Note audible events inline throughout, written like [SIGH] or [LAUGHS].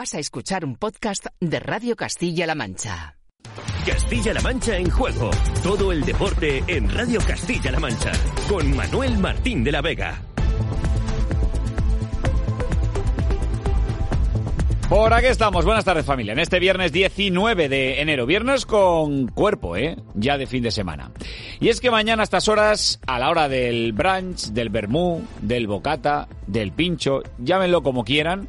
Vas a escuchar un podcast de Radio Castilla-La Mancha. Castilla-La Mancha en juego. Todo el deporte en Radio Castilla-La Mancha. Con Manuel Martín de la Vega. Por aquí estamos, buenas tardes familia, en este viernes 19 de enero, viernes con cuerpo, ¿eh? Ya de fin de semana. Y es que mañana a estas horas, a la hora del brunch, del vermú, del bocata, del pincho, llámenlo como quieran,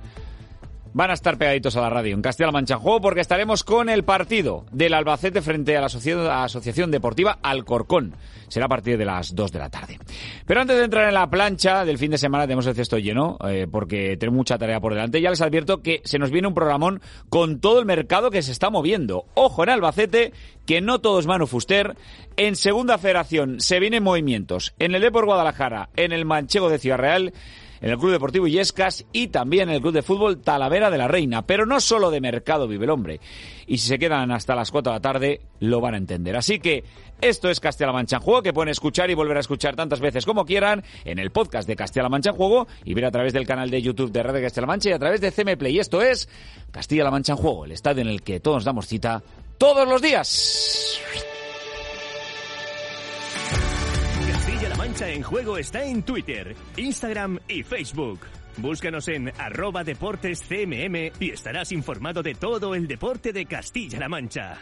van a estar pegaditos a la radio en Castilla-La Mancha Juego porque estaremos con el partido del Albacete frente a la Asociación Deportiva Alcorcón. Será a partir de las 2 de la tarde. Pero antes de entrar en la plancha del fin de semana, tenemos el cesto lleno eh, porque tenemos mucha tarea por delante. Ya les advierto que se nos viene un programón con todo el mercado que se está moviendo. Ojo en Albacete, que no todo es Manu Fuster. En Segunda Federación se vienen movimientos. En el Depor Guadalajara, en el Manchego de Ciudad Real en el Club Deportivo Illescas y también en el Club de Fútbol Talavera de la Reina. Pero no solo de mercado vive el hombre. Y si se quedan hasta las 4 de la tarde, lo van a entender. Así que esto es Castilla-La Mancha en Juego, que pueden escuchar y volver a escuchar tantas veces como quieran en el podcast de Castilla-La Mancha en Juego y ver a través del canal de YouTube de Radio Castilla-La Mancha y a través de CM Play. Y esto es Castilla-La Mancha en Juego, el estadio en el que todos damos cita todos los días. En Juego está en Twitter, Instagram y Facebook. Búscanos en arroba deportes CMM y estarás informado de todo el deporte de Castilla-La Mancha.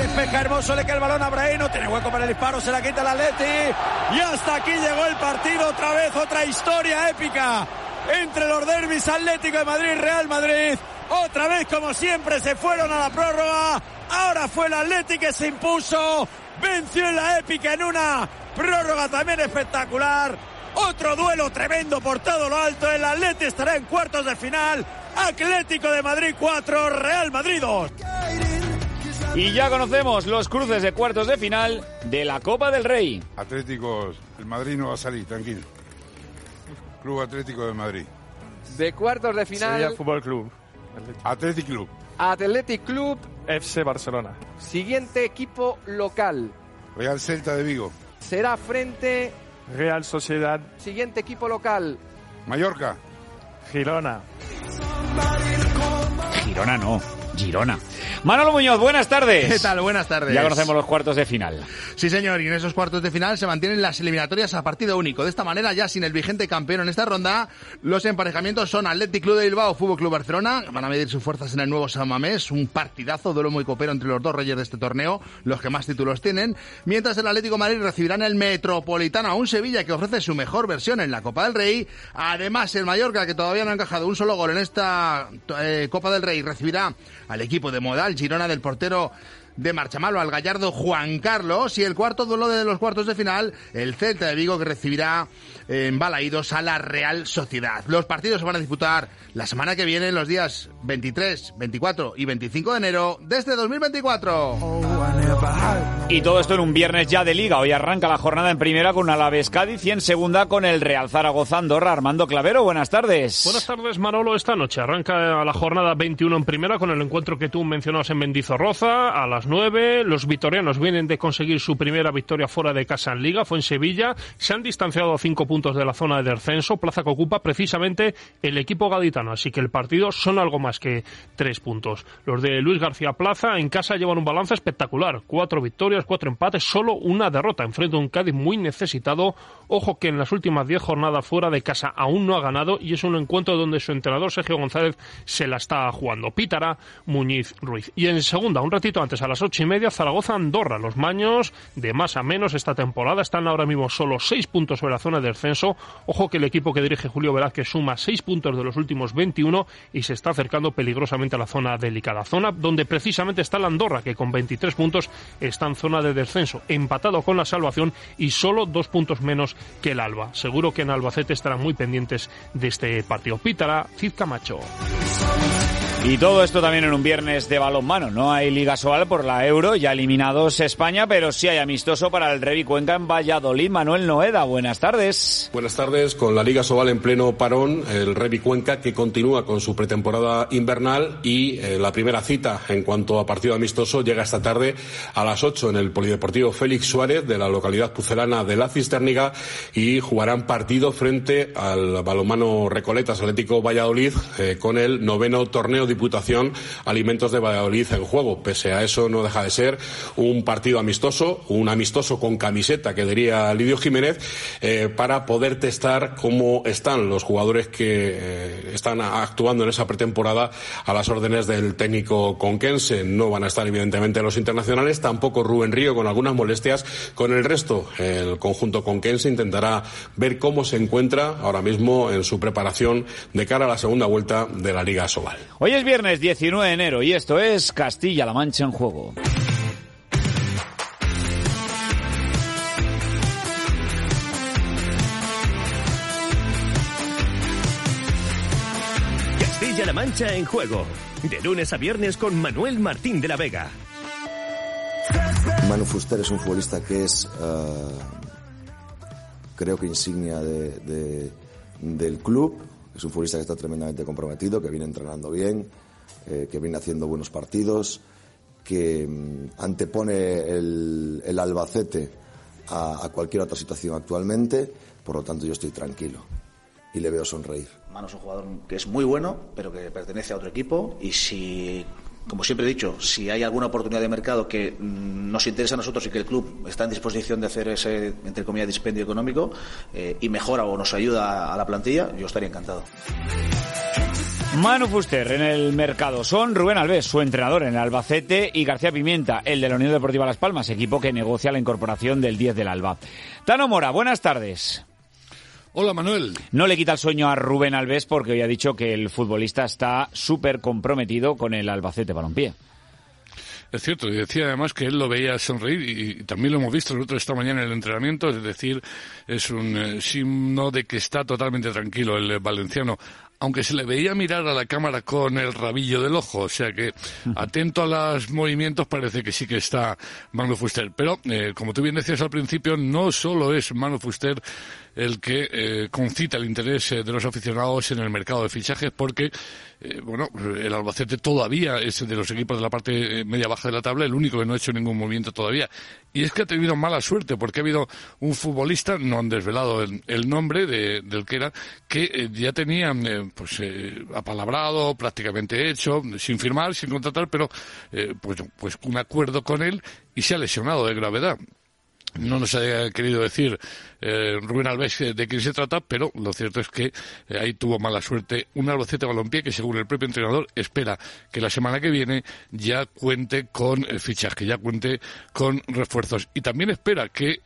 Espeja hermoso, le cae el balón a Brahim, no tiene hueco para el disparo, se la quita el Atleti. Y hasta aquí llegó el partido, otra vez otra historia épica entre los derbis Atlético de Madrid y Real Madrid. Otra vez, como siempre, se fueron a la prórroga. Ahora fue el Atlético que se impuso. Venció en la épica en una prórroga también espectacular. Otro duelo tremendo por todo lo alto. El Atlético estará en cuartos de final. Atlético de Madrid 4, Real Madrid 2. Y ya conocemos los cruces de cuartos de final de la Copa del Rey. Atléticos, el Madrid no va a salir, tranquilo. Club Atlético de Madrid. De cuartos de final. Sevilla Fútbol Club. Athletic Club. Athletic Club. FC Barcelona. Siguiente equipo local. Real Celta de Vigo. Será frente. Real Sociedad. Siguiente equipo local. Mallorca. Girona. Girona no. Girona. Manolo Muñoz, buenas tardes. ¿Qué tal? Buenas tardes. Ya conocemos los cuartos de final. Sí, señor, y en esos cuartos de final se mantienen las eliminatorias a partido único. De esta manera, ya sin el vigente campeón en esta ronda, los emparejamientos son Athletic Club de Bilbao, Fútbol Club Barcelona. Van a medir sus fuerzas en el nuevo San Mamés, un partidazo, duelo muy copero entre los dos reyes de este torneo, los que más títulos tienen. Mientras el Atlético Madrid recibirán el Metropolitano a un Sevilla que ofrece su mejor versión en la Copa del Rey. Además, el Mallorca, que todavía no ha encajado un solo gol en esta eh, Copa del Rey, recibirá al equipo de Modal, Girona del portero de Marchamalo al gallardo Juan Carlos y el cuarto duelo de los cuartos de final, el Celta de Vigo que recibirá en Balaídos a la Real Sociedad. Los partidos se van a disputar la semana que viene, los días 23, 24 y 25 de enero desde 2024. Y todo esto en un viernes ya de liga. Hoy arranca la jornada en primera con Alaves Cádiz y en segunda con el Real Zaragoza Andorra. Armando Clavero, buenas tardes. Buenas tardes, Manolo. Esta noche arranca la jornada 21 en primera con el encuentro que tú mencionabas en Mendizorroza a las 9. Los vitorianos vienen de conseguir su primera victoria fuera de casa en liga, fue en Sevilla. Se han distanciado a cinco puntos de la zona de descenso, plaza que ocupa precisamente el equipo gaditano. Así que el partido son algo más que tres puntos. Los de Luis García Plaza en casa llevan un balance espectacular. Cuatro victorias, cuatro empates, solo una derrota. Enfrente a un Cádiz muy necesitado. Ojo que en las últimas diez jornadas fuera de casa aún no ha ganado y es un encuentro donde su entrenador Sergio González se la está jugando. Pítara Muñiz Ruiz. Y en segunda, un ratito antes, a las ocho y media, Zaragoza Andorra. Los maños de más a menos esta temporada están ahora mismo solo seis puntos sobre la zona de descenso. Ojo que el equipo que dirige Julio Velázquez suma seis puntos de los últimos 21 y se está acercando peligrosamente a la zona delicada. Zona donde precisamente está la Andorra, que con 23 puntos está en zona de descenso, empatado con la salvación y solo dos puntos menos que el Alba. Seguro que en Albacete estarán muy pendientes de este partido. Pítara, Cid Camacho. Y todo esto también en un viernes de balonmano. No hay Liga Sobal por la Euro, ya eliminados España, pero sí hay amistoso para el Revi Cuenca en Valladolid. Manuel Noeda, buenas tardes. Buenas tardes. Con la Liga Sobal en pleno parón, el Revi Cuenca que continúa con su pretemporada invernal y eh, la primera cita en cuanto a partido amistoso llega esta tarde a las 8 en el Polideportivo Félix Suárez de la localidad pucelana de La Cisterniga y jugarán partido frente al balonmano Recoletas Atlético Valladolid eh, con el noveno torneo Diputación Alimentos de Valladolid en juego. Pese a eso, no deja de ser un partido amistoso, un amistoso con camiseta, que diría Lidio Jiménez, eh, para poder testar cómo están los jugadores que eh, están actuando en esa pretemporada a las órdenes del técnico conquense. No van a estar, evidentemente, los internacionales, tampoco Rubén Río, con algunas molestias. Con el resto, el conjunto conquense intentará ver cómo se encuentra ahora mismo en su preparación de cara a la segunda vuelta de la Liga Sobal. Hoy es viernes 19 de enero y esto es Castilla-La Mancha en juego. Castilla-La Mancha en juego. De lunes a viernes con Manuel Martín de la Vega. Manu Fuster es un futbolista que es, uh, creo que insignia de, de, del club. Es un futbolista que está tremendamente comprometido, que viene entrenando bien, eh, que viene haciendo buenos partidos, que um, antepone el, Albacete a, cualquier otra situación actualmente. Por lo tanto, yo estoy tranquilo y le veo sonreír. Manu es un jugador que es muy bueno, pero que pertenece a otro equipo y si como siempre he dicho, si hay alguna oportunidad de mercado que mm, nos interesa a nosotros y que el club está en disposición de hacer ese, entre comillas, dispendio económico eh, y mejora o nos ayuda a la plantilla, yo estaría encantado. Manu Fuster en el mercado son Rubén Alves, su entrenador en Albacete, y García Pimienta, el de la Unión Deportiva Las Palmas, equipo que negocia la incorporación del 10 del Alba. Tano Mora, buenas tardes. Hola Manuel. No le quita el sueño a Rubén Alves porque hoy ha dicho que el futbolista está súper comprometido con el Albacete Balompié. Es cierto, y decía además que él lo veía sonreír y, también lo hemos visto nosotros esta mañana en el entrenamiento, es decir, es un eh, signo de que está totalmente tranquilo el valenciano aunque se le veía mirar a la cámara con el rabillo del ojo, o sea que [LAUGHS] atento a los movimientos parece que sí que está Manu Fuster. Pero, eh, como tú bien decías al principio, no solo es Manu Fuster el que eh, concita el interés eh, de los aficionados en el mercado de fichajes, porque, eh, bueno, el Albacete todavía es de los equipos de la parte media-baja de la tabla, el único que no ha hecho ningún movimiento todavía. Y es que ha tenido mala suerte, porque ha habido un futbolista, no han desvelado el, el nombre de, del que era, que ya tenían, pues, apalabrado, prácticamente hecho, sin firmar, sin contratar, pero, pues, pues un acuerdo con él y se ha lesionado de gravedad no nos ha querido decir eh, Rubén Alves eh, de quién se trata, pero lo cierto es que eh, ahí tuvo mala suerte un Albacete Balompié que según el propio entrenador espera que la semana que viene ya cuente con eh, fichaje, ya cuente con refuerzos y también espera que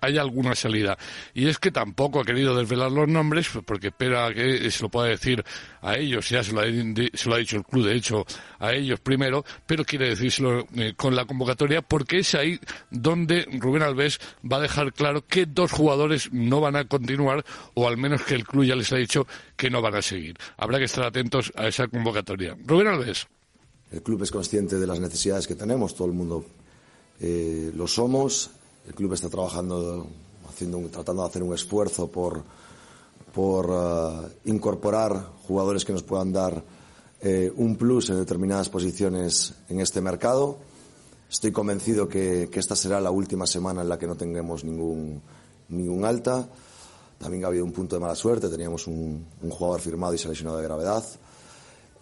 haya alguna salida. Y es que tampoco ha querido desvelar los nombres porque espera que se lo pueda decir a ellos, ya se lo ha, se lo ha dicho el club de hecho a ellos primero, pero quiere decírselo con la convocatoria porque es ahí donde Rubén Alves va a dejar claro que dos jugadores jugadores no van a continuar o al menos que el club ya les ha dicho que no van a seguir. Habrá que estar atentos a esa convocatoria. Rubén Alves. El club es consciente de las necesidades que tenemos, todo el mundo eh, lo somos. El club está trabajando, haciendo un, tratando de hacer un esfuerzo por, por uh, incorporar jugadores que nos puedan dar eh, un plus en determinadas posiciones en este mercado. Estoy convencido que, que esta será la última semana en la que no tengamos ningún ningún alta. También ha habido un punto de mala suerte, teníamos un, un jugador firmado y se ha lesionado de gravedad.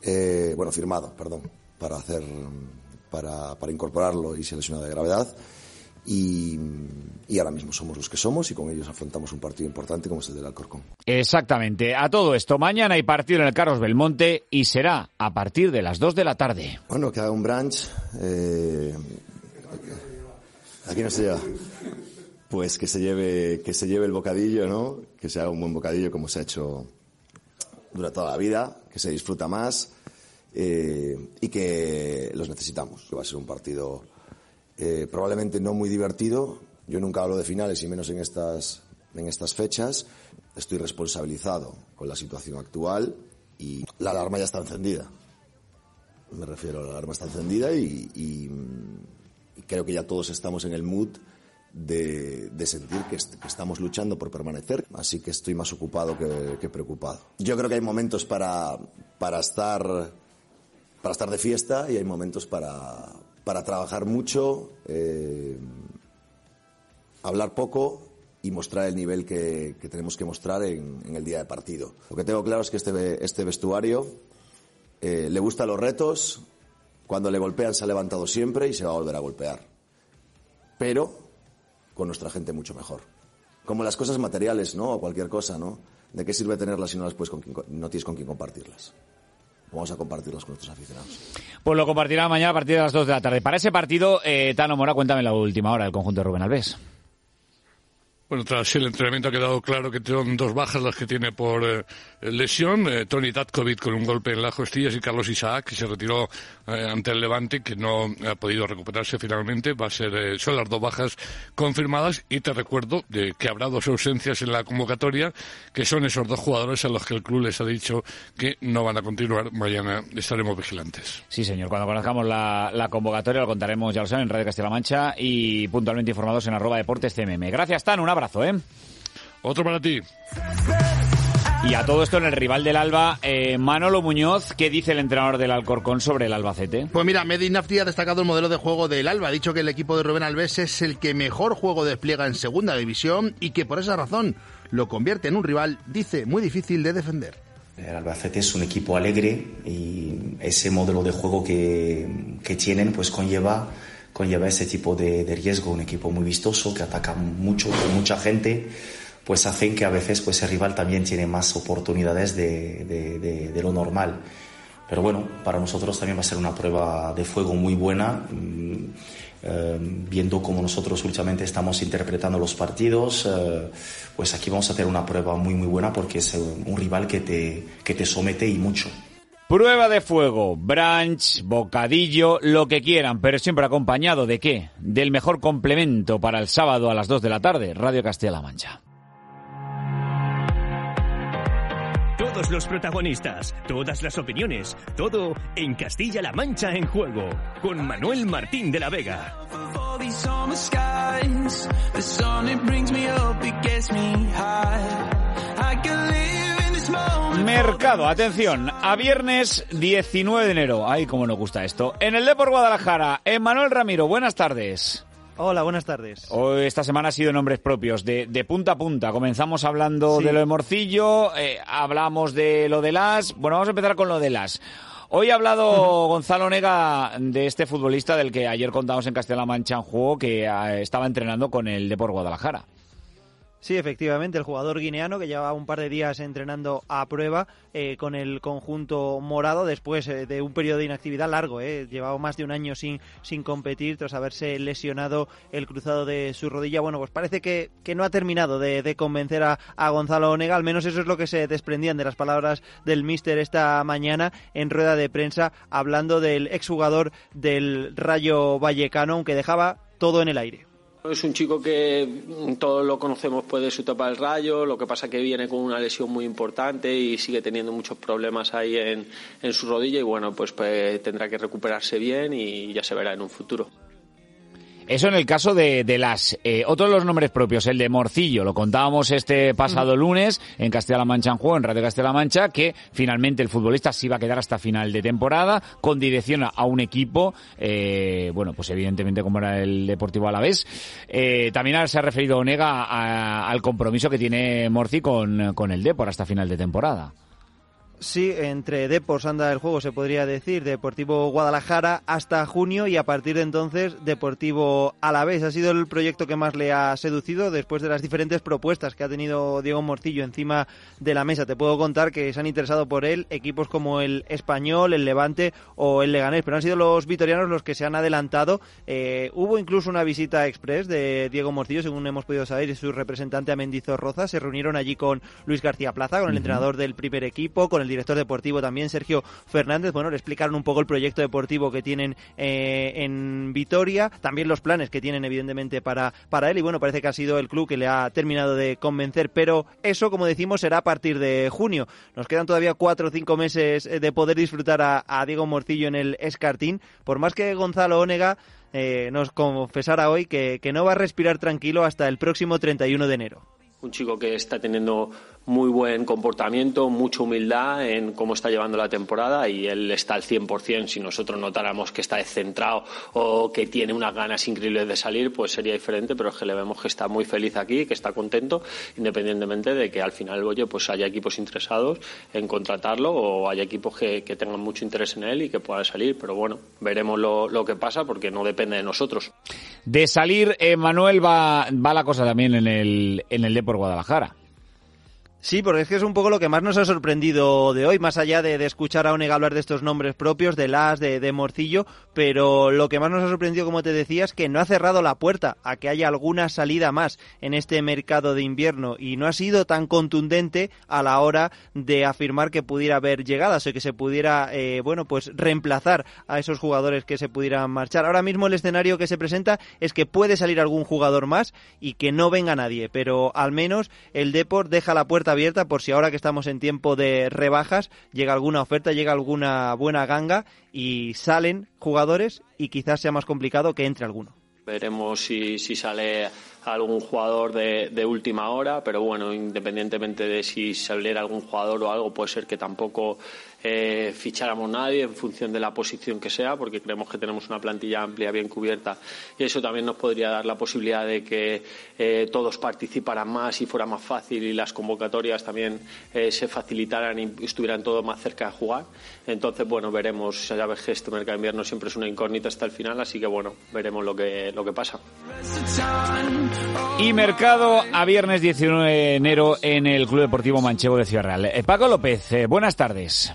Eh, bueno, firmado, perdón, para hacer, para, para incorporarlo y se ha lesionado de gravedad. Y, y, ahora mismo somos los que somos y con ellos afrontamos un partido importante como es el del Alcorcón. Exactamente. A todo esto, mañana hay partido en el Carlos Belmonte y será a partir de las 2 de la tarde. Bueno, que haga un branch. Eh, aquí no se lleva pues que se lleve, que se lleve el bocadillo, ¿no? Que se haga un buen bocadillo como se ha hecho durante toda la vida, que se disfruta más eh, y que los necesitamos. Va a ser un partido eh, probablemente no muy divertido. Yo nunca hablo de finales y menos en estas, en estas fechas. Estoy responsabilizado con la situación actual y la alarma ya está encendida. Me refiero, la alarma está encendida y creo que ya todos estamos en el mood de, de sentir que, est que, estamos luchando por permanecer, así que estoy más ocupado que, que, preocupado. Yo creo que hay momentos para, para, estar, para estar de fiesta y hay momentos para, para trabajar mucho, eh, hablar poco y mostrar el nivel que, que tenemos que mostrar en, en, el día de partido. Lo que tengo claro es que este, este vestuario eh, le gustan los retos, cuando le golpean se ha levantado siempre y se va a volver a golpear. Pero con nuestra gente mucho mejor. Como las cosas materiales, ¿no? O cualquier cosa, ¿no? ¿De qué sirve tenerlas si no, las puedes con no tienes con quién compartirlas? Vamos a compartirlas con nuestros aficionados. Pues lo compartirá mañana a partir de las 2 de la tarde. Para ese partido, eh, Tano Mora, cuéntame la última hora del conjunto de Rubén Alves. Bueno, tras el entrenamiento ha quedado claro que son dos bajas las que tiene por eh, lesión. Eh, Tony Tatkovic con un golpe en las costillas y Carlos Isaac, que se retiró eh, ante el Levante, que no ha podido recuperarse finalmente. Va a ser, son las dos bajas confirmadas. Y te recuerdo de que habrá dos ausencias en la convocatoria, que son esos dos jugadores a los que el club les ha dicho que no van a continuar. Mañana estaremos vigilantes. Sí, señor. Cuando conozcamos la, la convocatoria lo contaremos, ya lo saben, en Radio Castilla-La Mancha y puntualmente informados en arroba deportes CMM. Gracias, Tan. Un abrazo abrazo, ¿eh? Otro para ti. Y a todo esto en el rival del Alba, eh, Manolo Muñoz, ¿qué dice el entrenador del Alcorcón sobre el Albacete? Pues mira, Medi Nafti ha destacado el modelo de juego del Alba. Ha dicho que el equipo de Rubén Alves es el que mejor juego despliega en segunda división y que por esa razón lo convierte en un rival, dice, muy difícil de defender. El Albacete es un equipo alegre y ese modelo de juego que, que tienen pues conlleva conlleva ese tipo de, riesgo, un equipo muy vistoso que ataca mucho con mucha gente, pues hacen que a veces pues el rival también tiene más oportunidades de, lo normal. Pero bueno, para nosotros también va a ser una prueba de fuego muy buena, eh, viendo cómo nosotros últimamente estamos interpretando los partidos, eh, pues aquí vamos a tener una prueba muy muy buena porque es un rival que te, que te somete y mucho. Prueba de fuego, brunch, bocadillo, lo que quieran, pero siempre acompañado de qué? Del mejor complemento para el sábado a las 2 de la tarde, Radio Castilla-La Mancha. Todos los protagonistas, todas las opiniones, todo en Castilla-La Mancha en juego, con Manuel Martín de la Vega. Mercado, atención, a viernes 19 de enero. Ay, cómo nos gusta esto. En el Depor Guadalajara, Emanuel Ramiro, buenas tardes. Hola, buenas tardes. Hoy, esta semana ha sido nombres propios, de, de punta a punta. Comenzamos hablando sí. de lo de Morcillo, eh, hablamos de lo de Las. Bueno, vamos a empezar con lo de Las. Hoy ha hablado. Gonzalo Nega de este futbolista del que ayer contamos en Castilla-La Mancha en juego que eh, estaba entrenando con el Depor Guadalajara. Sí, efectivamente, el jugador guineano que lleva un par de días entrenando a prueba eh, con el conjunto morado después eh, de un periodo de inactividad largo. Eh. Llevaba más de un año sin, sin competir tras haberse lesionado el cruzado de su rodilla. Bueno, pues parece que, que no ha terminado de, de convencer a, a, Gonzalo Onega. Al menos eso es lo que se desprendían de las palabras del míster esta mañana en rueda de prensa hablando del exjugador del Rayo Vallecano, aunque dejaba todo en el aire. Es un chico que todos lo conocemos pues de su etapa del rayo, lo que pasa que viene con una lesión muy importante y sigue teniendo muchos problemas ahí en, en su rodilla y bueno, pues, pues tendrá que recuperarse bien y ya se verá en un futuro. Eso en el caso de, de las. Eh, otros de los nombres propios, el de Morcillo, lo contábamos este pasado lunes en Castilla-La Mancha en juego, en Radio Castilla-La Mancha, que finalmente el futbolista sí va a quedar hasta final de temporada, con dirección a un equipo, eh, bueno, pues evidentemente como era el Deportivo Alavés. Eh, también se ha referido Onega a, al compromiso que tiene Morci con, con el Depor hasta final de temporada. Sí, entre Depors anda el juego, se podría decir, Deportivo Guadalajara hasta junio y a partir de entonces Deportivo Alavés. Ha sido el proyecto que más le ha seducido después de las diferentes propuestas que ha tenido Diego Morcillo encima de la mesa. Te puedo contar que se han interesado por él equipos como el Español, el Levante o el Leganés, pero han sido los vitorianos los que se han adelantado. Eh, hubo incluso una visita express de Diego Morcillo, según hemos podido saber, y su representante a Mendizorroza. Se reunieron allí con Luis García Plaza, con el uh -huh. entrenador del primer equipo, con el director deportivo también, Sergio Fernández. Bueno, le explicaron un poco el proyecto deportivo que tienen eh, en Vitoria, también los planes que tienen evidentemente para, para él y bueno, parece que ha sido el club que le ha terminado de convencer, pero eso, como decimos, será a partir de junio. Nos quedan todavía cuatro o cinco meses eh, de poder disfrutar a, Diego Morcillo en el Escartín, por más que Gonzalo Onega eh, nos confesara hoy que no va a respirar tranquilo hasta el próximo 31 de enero. Un chico que está teniendo muy buen comportamiento, mucha humildad en cómo está llevando la temporada y él está al 100%. Si nosotros notáramos que está descentrado o que tiene unas ganas increíbles de salir, pues sería diferente, pero es que le vemos que está muy feliz aquí, que está contento, independientemente de que al final, oye, pues haya equipos interesados en contratarlo o haya equipos que, tengan mucho interés en él y que pueda salir. Pero bueno, veremos lo, lo que pasa porque no depende de nosotros. De salir, Manuel, va, va la cosa también en el, en el Guadalajara. Sí, porque es que es un poco lo que más nos ha sorprendido de hoy, más allá de, escuchar a Onega hablar de estos nombres propios, de Las, de, de, Morcillo, pero lo que más nos ha sorprendido, como te decía, es que no ha cerrado la puerta a que haya alguna salida más en este mercado de invierno y no ha sido tan contundente a la hora de afirmar que pudiera haber llegadas o que se pudiera, eh, bueno, pues reemplazar a esos jugadores que se pudieran marchar. Ahora mismo el escenario que se presenta es que puede salir algún jugador más y que no venga nadie, pero al menos el Deport deja la puerta abierta por si ahora que estamos en tiempo de rebajas llega alguna oferta, llega alguna buena ganga y salen jugadores y quizás sea más complicado que entre alguno. Veremos si, si sale algún jugador de, de, última hora, pero bueno, independientemente de si saliera algún jugador o algo, puede ser que tampoco eh, ficháramos nadie en función de la posición que sea, porque creemos que tenemos una plantilla amplia, bien cubierta, y eso también nos podría dar la posibilidad de que eh, todos participaran más y fuera más fácil y las convocatorias también eh, se facilitaran y estuvieran todos más cerca de jugar. Entonces, bueno, veremos. Ya ves que este mercado de invierno siempre es una incógnita hasta el final, así que bueno, veremos lo que, lo que pasa. Y mercado a viernes 19 de enero en el Club Deportivo Manchego de Ciudad Real. Eh, Paco López, eh, buenas tardes.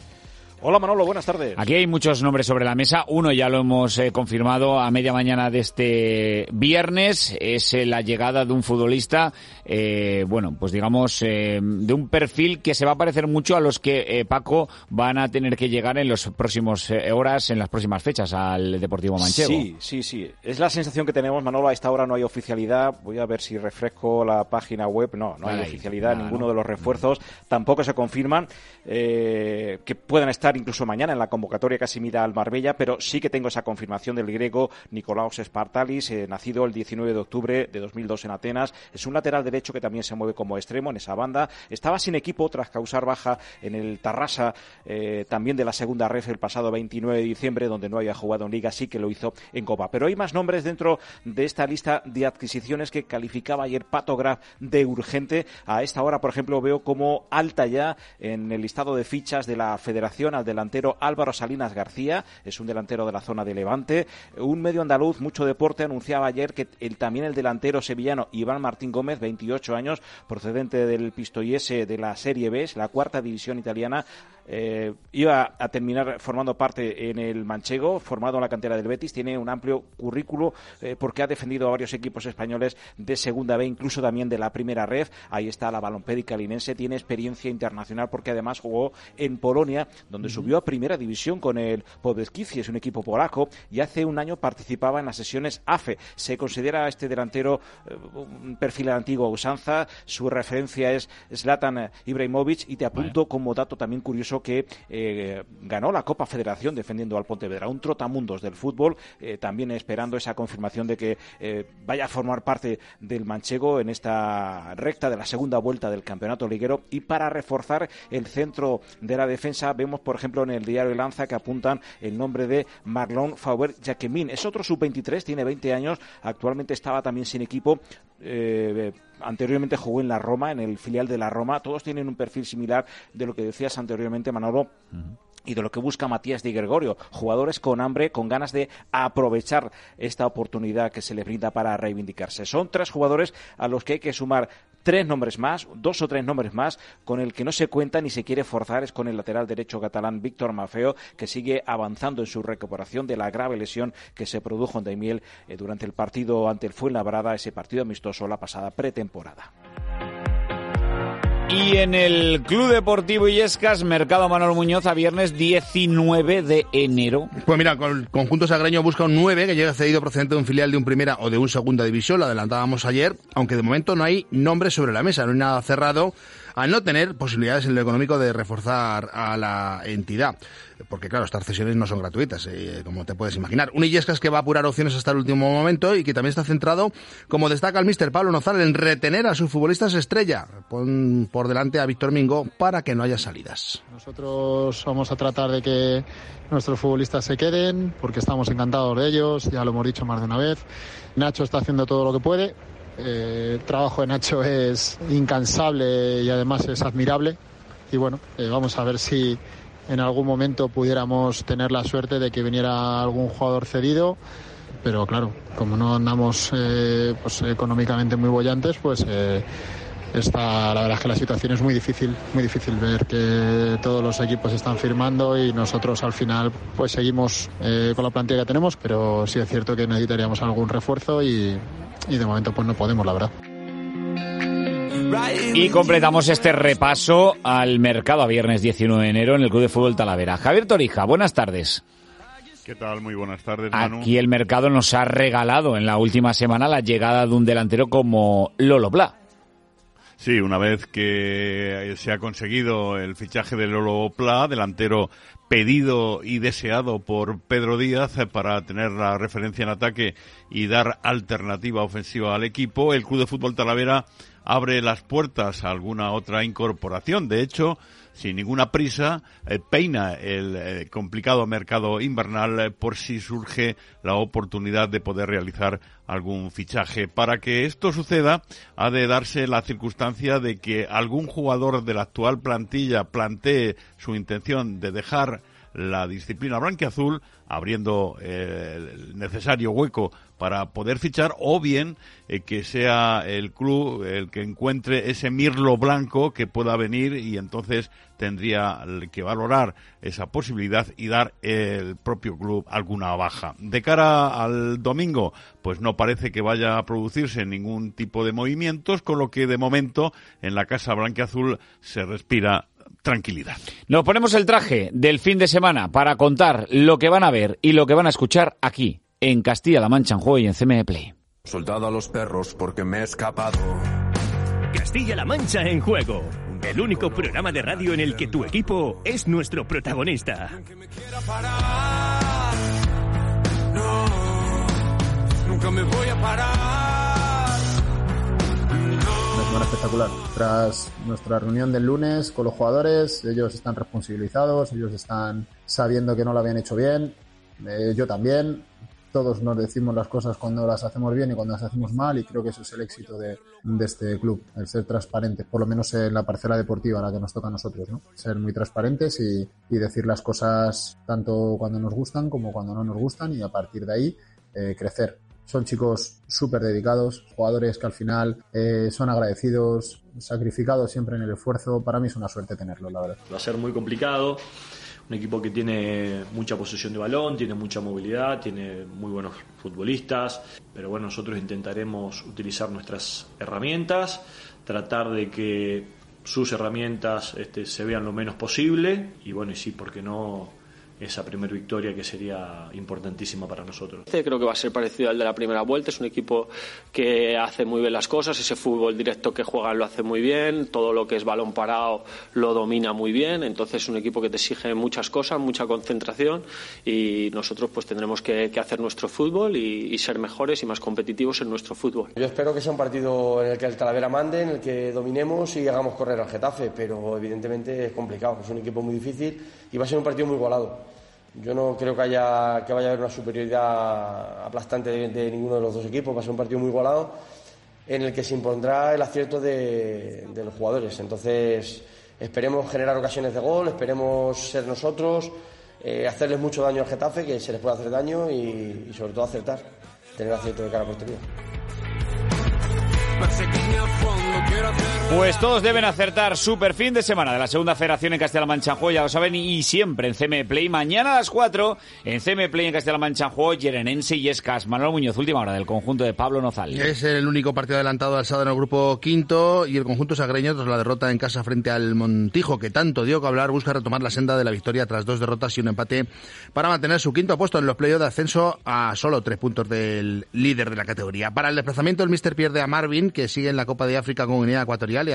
Hola Manolo, buenas tardes. Aquí hay muchos nombres sobre la mesa. Uno ya lo hemos eh, confirmado a media mañana de este viernes. Es eh, la llegada de un futbolista, eh, bueno, pues digamos, de un perfil que se va a parecer mucho a los que Paco van a tener que llegar en las próximas horas, en las próximas fechas al Deportivo Manchego. Sí, sí, sí. Es la sensación que tenemos, Manolo. A esta hora no hay oficialidad. Voy a ver si refresco la página web. No, no hay Ay, oficialidad. Nada, ninguno no. de los refuerzos. Tampoco se confirman que puedan estar incluso mañana en la convocatoria casi mira al Marbella, pero sí que tengo esa confirmación del griego Nicolaos Spartalis, eh, nacido el 19 de octubre de 2002 en Atenas. Es un lateral derecho que también se mueve como extremo en esa banda. Estaba sin equipo tras causar baja en el Tarrasa, eh, también de la segunda ref el pasado 29 de diciembre, donde no había jugado en Liga, sí que lo hizo en Copa. Pero hay más nombres dentro de esta lista de adquisiciones que calificaba ayer Pato Graf de urgente. A esta hora, por ejemplo, veo como alta ya en el listado de fichas de la Federación al delantero Álvaro Salinas García, es un delantero de la zona de Levante. Un medio andaluz, mucho deporte, anunciaba ayer que también el delantero sevillano Iván Martín Gómez, 28 años, procedente del Pistoiese de la Serie B, la cuarta división italiana, eh, iba a terminar formando parte en el Manchego, formado en la cantera del Betis, tiene un amplio currículo eh, porque ha defendido a varios equipos españoles de segunda B, incluso también de la primera red. Ahí está la balompédica linense, tiene experiencia internacional porque además jugó en Polonia, donde uh -huh. subió a primera división con el Podbeskici, es un equipo polaco, y hace un año participaba en las sesiones AFE. Se considera a este delantero eh, un perfil antiguo usanza, su referencia es Zlatan Ibrahimovic, y te apunto como dato también curioso que eh, ganó la Copa Federación defendiendo al Pontevedra, un trotamundos del fútbol, eh, también esperando esa confirmación de que eh, vaya a formar parte del manchego en esta recta de la segunda vuelta del campeonato liguero. Y para reforzar el centro de la defensa vemos por ejemplo en el diario Lanza que apuntan el nombre de Marlon Fauber Jacquemin, es otro sub-23, tiene 20 años, actualmente estaba también sin equipo, eh, anteriormente jugó en la Roma, en el filial de la Roma. Todos tienen un perfil similar de lo que decías anteriormente, Manolo. Y de lo que busca Matías Di Gregorio, jugadores con hambre, con ganas de aprovechar esta oportunidad que se les brinda para reivindicarse. Son tres jugadores a los que hay que sumar tres nombres más, dos o tres nombres más, con el que no se cuenta ni se quiere forzar es con el lateral derecho catalán Víctor Mafeo, que sigue avanzando en su recuperación de la grave lesión que se produjo en Daimiel eh, durante el partido ante el Fuenlabrada, ese partido amistoso la pasada pretemporada. Y en el Club Deportivo Illescas, Mercado Manuel Muñoz a viernes 19 de enero. Pues mira, con el conjunto sagreño busca un 9 que llega cedido procedente de un filial de un primera o de un segunda división, lo adelantábamos ayer, aunque de momento no hay nombre sobre la mesa, no hay nada cerrado al no tener posibilidades en lo económico de reforzar a la entidad. Porque claro, estas cesiones no son gratuitas, eh, como te puedes imaginar. Un Illescas que va a apurar opciones hasta el último momento y que también está centrado, como destaca el mister Pablo Nozal, en retener a sus futbolistas estrella. Pon por delante a Víctor Mingo para que no haya salidas. Nosotros vamos a tratar de que nuestros futbolistas se queden, porque estamos encantados de ellos, ya lo hemos dicho más de una vez. Nacho está haciendo todo lo que puede, eh, el trabajo de Nacho es incansable y además es admirable. Y bueno, eh, vamos a ver si en algún momento pudiéramos tener la suerte de que viniera algún jugador cedido. Pero claro, como no andamos eh, pues, económicamente muy bollantes, pues está, la verdad es que la situación es muy difícil, muy difícil ver que todos los equipos están firmando y nosotros al final pues seguimos con la plantilla que tenemos, pero sí es cierto que necesitaríamos algún refuerzo y, y de momento pues no podemos, la verdad. Y completamos este repaso al mercado a viernes 19 de enero en el Club de Fútbol Talavera. Javier Torija, buenas tardes. ¿Qué tal? Muy buenas tardes, Manu. Aquí el mercado nos ha regalado en la última semana la llegada de un delantero como Lolo Pla. Sí, una vez que se ha conseguido el fichaje de Lolo Pla, delantero pedido y deseado por Pedro Díaz eh, para tener la referencia en ataque y dar alternativa ofensiva al equipo, el Club de Fútbol Talavera abre las puertas a alguna otra incorporación. De hecho, sin ninguna prisa, eh, peina el eh, complicado mercado invernal eh, por si surge la oportunidad de poder realizar algún fichaje. Para que esto suceda, ha de darse la circunstancia de que algún jugador de la actual plantilla plantee su intención de dejar la disciplina blanqueazul, abriendo el necesario hueco para poder fichar o bien eh, que sea el club el que encuentre ese mirlo blanco que pueda venir y entonces tendría que valorar esa posibilidad y dar el propio club alguna baja. De cara al domingo, pues no parece que vaya a producirse ningún tipo de movimientos, con lo que de momento en la Casa Blanca-Azul se respira tranquilidad. Nos ponemos el traje del fin de semana para contar lo que van a ver y lo que van a escuchar aquí en Castilla-La Mancha en juego y en CME Play. Soldado a los perros porque me he escapado. Castilla-La Mancha en juego. El único programa de radio en el que tu equipo es nuestro protagonista. No, nunca me voy a parar. Semana espectacular. Tras nuestra reunión del lunes con los jugadores, ellos están responsabilizados, ellos están sabiendo que no lo habían hecho bien, eh, yo también todos nos decimos las cosas cuando las hacemos bien y cuando las hacemos mal y creo que eso es el éxito de, este club, el ser transparente, por lo menos en la parcela deportiva, la que nos toca a nosotros, ¿no? Ser muy transparentes y, decir las cosas tanto cuando nos gustan como cuando no nos gustan y a partir de ahí eh, crecer. Son chicos súper dedicados, jugadores que al final eh, son agradecidos, sacrificados siempre en el esfuerzo. Para mí es una suerte tenerlo, la verdad. Va a ser muy complicado un equipo que tiene mucha posesión de balón, tiene mucha movilidad, tiene muy buenos futbolistas, pero bueno, nosotros intentaremos utilizar nuestras herramientas, tratar de que sus herramientas este, se vean lo menos posible y bueno, y sí, porque no esa primera victoria que sería importantísima para nosotros. Creo que va a ser parecido al de la primera vuelta, es un equipo que hace muy bien las cosas, ese fútbol directo que juega lo hace muy bien, todo lo que es balón parado lo domina muy bien, entonces es un equipo que te exige muchas cosas, mucha concentración y nosotros pues tendremos que, hacer nuestro fútbol y, ser mejores y más competitivos en nuestro fútbol. Yo espero que sea un partido en el que el Talavera mande, en el que dominemos y hagamos correr al Getafe, pero evidentemente es complicado, es un equipo muy difícil y va a ser un partido muy igualado. Yo no creo que, haya, que vaya a haber una superioridad aplastante de, ninguno de los dos equipos. Va a ser un partido muy igualado en el que se impondrá el acierto de, los jugadores. Entonces, esperemos generar ocasiones de gol, esperemos ser nosotros, eh, hacerles mucho daño al Getafe, que se les puede hacer daño y, sobre todo acertar, tener acierto de cara a portería. Pues todos deben acertar super fin de semana de la segunda federación en Castilla-La Mancha, ya lo saben, y siempre en CM Play. Mañana a las 4 en CM Play en Castilla-La Mancha, Yerenense y Escas. Manuel Muñoz, última hora del conjunto de Pablo Nozal. Es el único partido adelantado al sábado en el grupo quinto y el conjunto sagreño tras la derrota en casa frente al Montijo, que tanto dio que hablar, busca retomar la senda de la victoria tras dos derrotas y un empate para mantener su quinto puesto en los playoffs de ascenso a solo tres puntos del líder de la categoría. Para el desplazamiento, el Mister pierde a Marvin, que sigue en la Copa de África con Ecuatorial y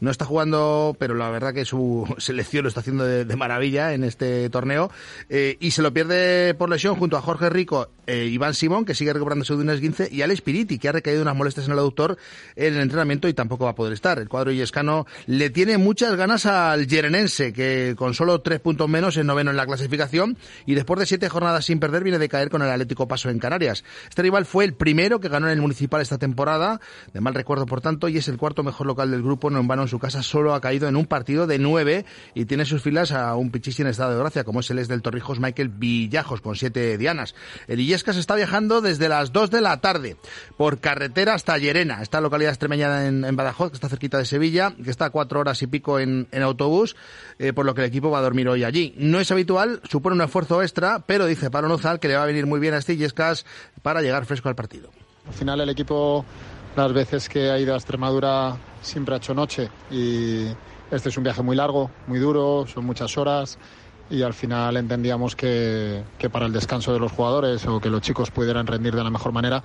no está jugando, pero la verdad que su [LAUGHS] selección lo está haciendo de, maravilla en este torneo. Eh, y se lo pierde por lesión junto a Jorge Rico, eh, Iván Simón, que sigue recuperándose de un esguince, y Alex Piriti, que ha recaído unas molestias en el aductor en el entrenamiento y tampoco va a poder estar. El cuadro yescano le tiene muchas ganas al Yerenense, que con solo tres puntos menos es noveno en la clasificación y después de siete jornadas sin perder viene de caer con el Atlético Paso en Canarias. Este rival fue el primero que ganó en el Municipal esta temporada, de mal recuerdo por tanto, y es el cuarto mejor local del grupo, no en vano en su casa solo ha caído en un partido de nueve y tiene sus filas a un pichichi en estado de gracia, como es el ex del Torrijos Michael Villajos, con siete dianas. El Illescas está viajando desde las dos de la tarde por carretera hasta Llerena, esta localidad extremeña en, Badajoz, que está cerquita de Sevilla, que está a cuatro horas y pico en, autobús, eh, por lo que el equipo va a dormir hoy allí. No es habitual, supone un esfuerzo extra, pero dice Pablo Nozal que le va a venir muy bien a este Illescas para llegar fresco al partido. Al final el equipo las veces que ha ido a Extremadura siempre ha hecho noche y este es un viaje muy largo, muy duro, son muchas horas y al final entendíamos que, para el descanso de los jugadores o que los chicos pudieran rendir de la mejor manera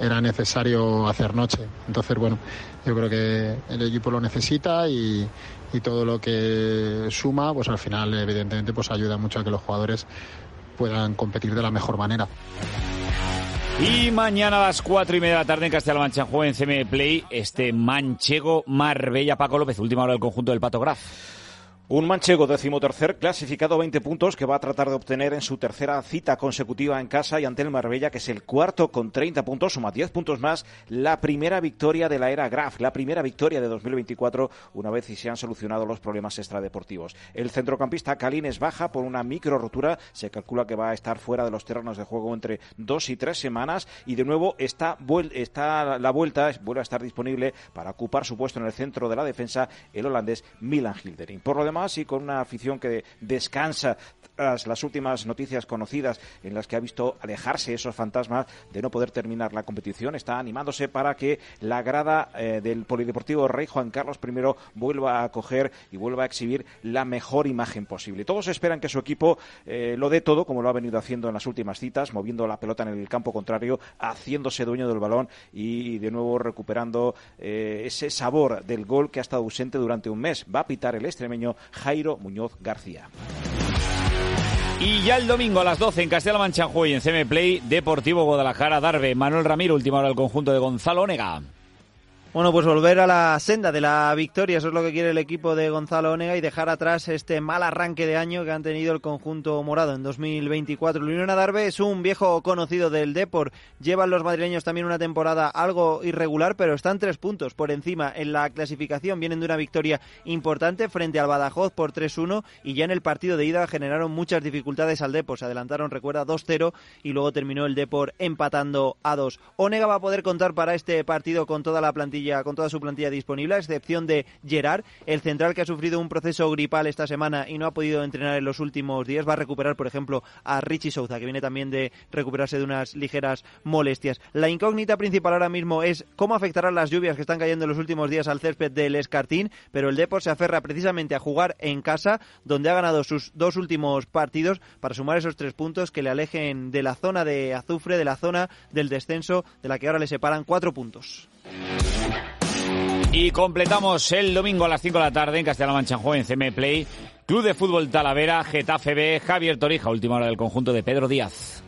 era necesario hacer noche. Entonces, bueno, yo creo que el equipo lo necesita y, y todo lo que suma, pues al final evidentemente pues ayuda mucho a que los jugadores puedan competir de la mejor manera. Y mañana a las cuatro y media de la tarde en Castilla-La en CM Play este manchego Marbella Paco López, última hora del conjunto del Pato Graf. Un manchego decimotercer clasificado 20 puntos que va a tratar de obtener en su tercera cita consecutiva en casa y ante el Marbella, que es el cuarto con 30 puntos, suma 10 puntos más, la primera victoria de la era Graf, la primera victoria de 2024, una vez y se han solucionado los problemas extradeportivos. El centrocampista Calines baja por una micro rotura, se calcula que va a estar fuera de los terrenos de juego entre dos y tres semanas y de nuevo está, está la vuelta, vuelve a estar disponible para ocupar su puesto en el centro de la defensa el holandés Milan Hildering. Por lo y con una afición que descansa tras las últimas noticias conocidas en las que ha visto alejarse esos fantasmas de no poder terminar la competición. Está animándose para que la grada eh, del Polideportivo Rey Juan Carlos I vuelva a coger y vuelva a exhibir la mejor imagen posible. Todos esperan que su equipo eh, lo dé todo, como lo ha venido haciendo en las últimas citas, moviendo la pelota en el campo contrario, haciéndose dueño del balón y de nuevo recuperando eh, ese sabor del gol que ha estado ausente durante un mes. Va a pitar el extremeño Jairo Muñoz García. Y ya el domingo a las 12 en Castilla-La Mancha en CM Play, Deportivo Guadalajara, Darbe, Manuel Ramiro, última hora del conjunto de Gonzalo Onega. Bueno, pues volver a la senda de la victoria, eso es lo que quiere el equipo de Gonzalo Onega y dejar atrás este mal arranque de año que han tenido el conjunto morado en 2024. El Unión Adarve es un viejo conocido del Depor, llevan los madrileños también una temporada algo irregular, pero están tres puntos por encima en la clasificación, vienen de una victoria importante frente al Badajoz por 3-1 y ya en el partido de ida generaron muchas dificultades al Depor, se adelantaron, recuerda, 2-0 y luego terminó el Depor empatando a 2. Onega va a poder contar para este partido con toda la plantilla con toda su plantilla disponible, a excepción de Gerard, el central que ha sufrido un proceso gripal esta semana y no ha podido entrenar en los últimos días. Va a recuperar, por ejemplo, a Richie Souza, que viene también de recuperarse de unas ligeras molestias. La incógnita principal ahora mismo es cómo afectarán las lluvias que están cayendo en los últimos días al césped del Escartín, pero el Depor se aferra precisamente a jugar en casa, donde ha ganado sus dos últimos partidos para sumar esos tres puntos que le alejen de la zona de azufre, de la zona del descenso, de la que ahora le separan cuatro puntos. Y completamos el domingo a las 5 de la tarde en Castilla-La Mancha en CM Play. Club de Fútbol Talavera, Getafe B, Javier Torija, última hora del conjunto de Pedro Díaz.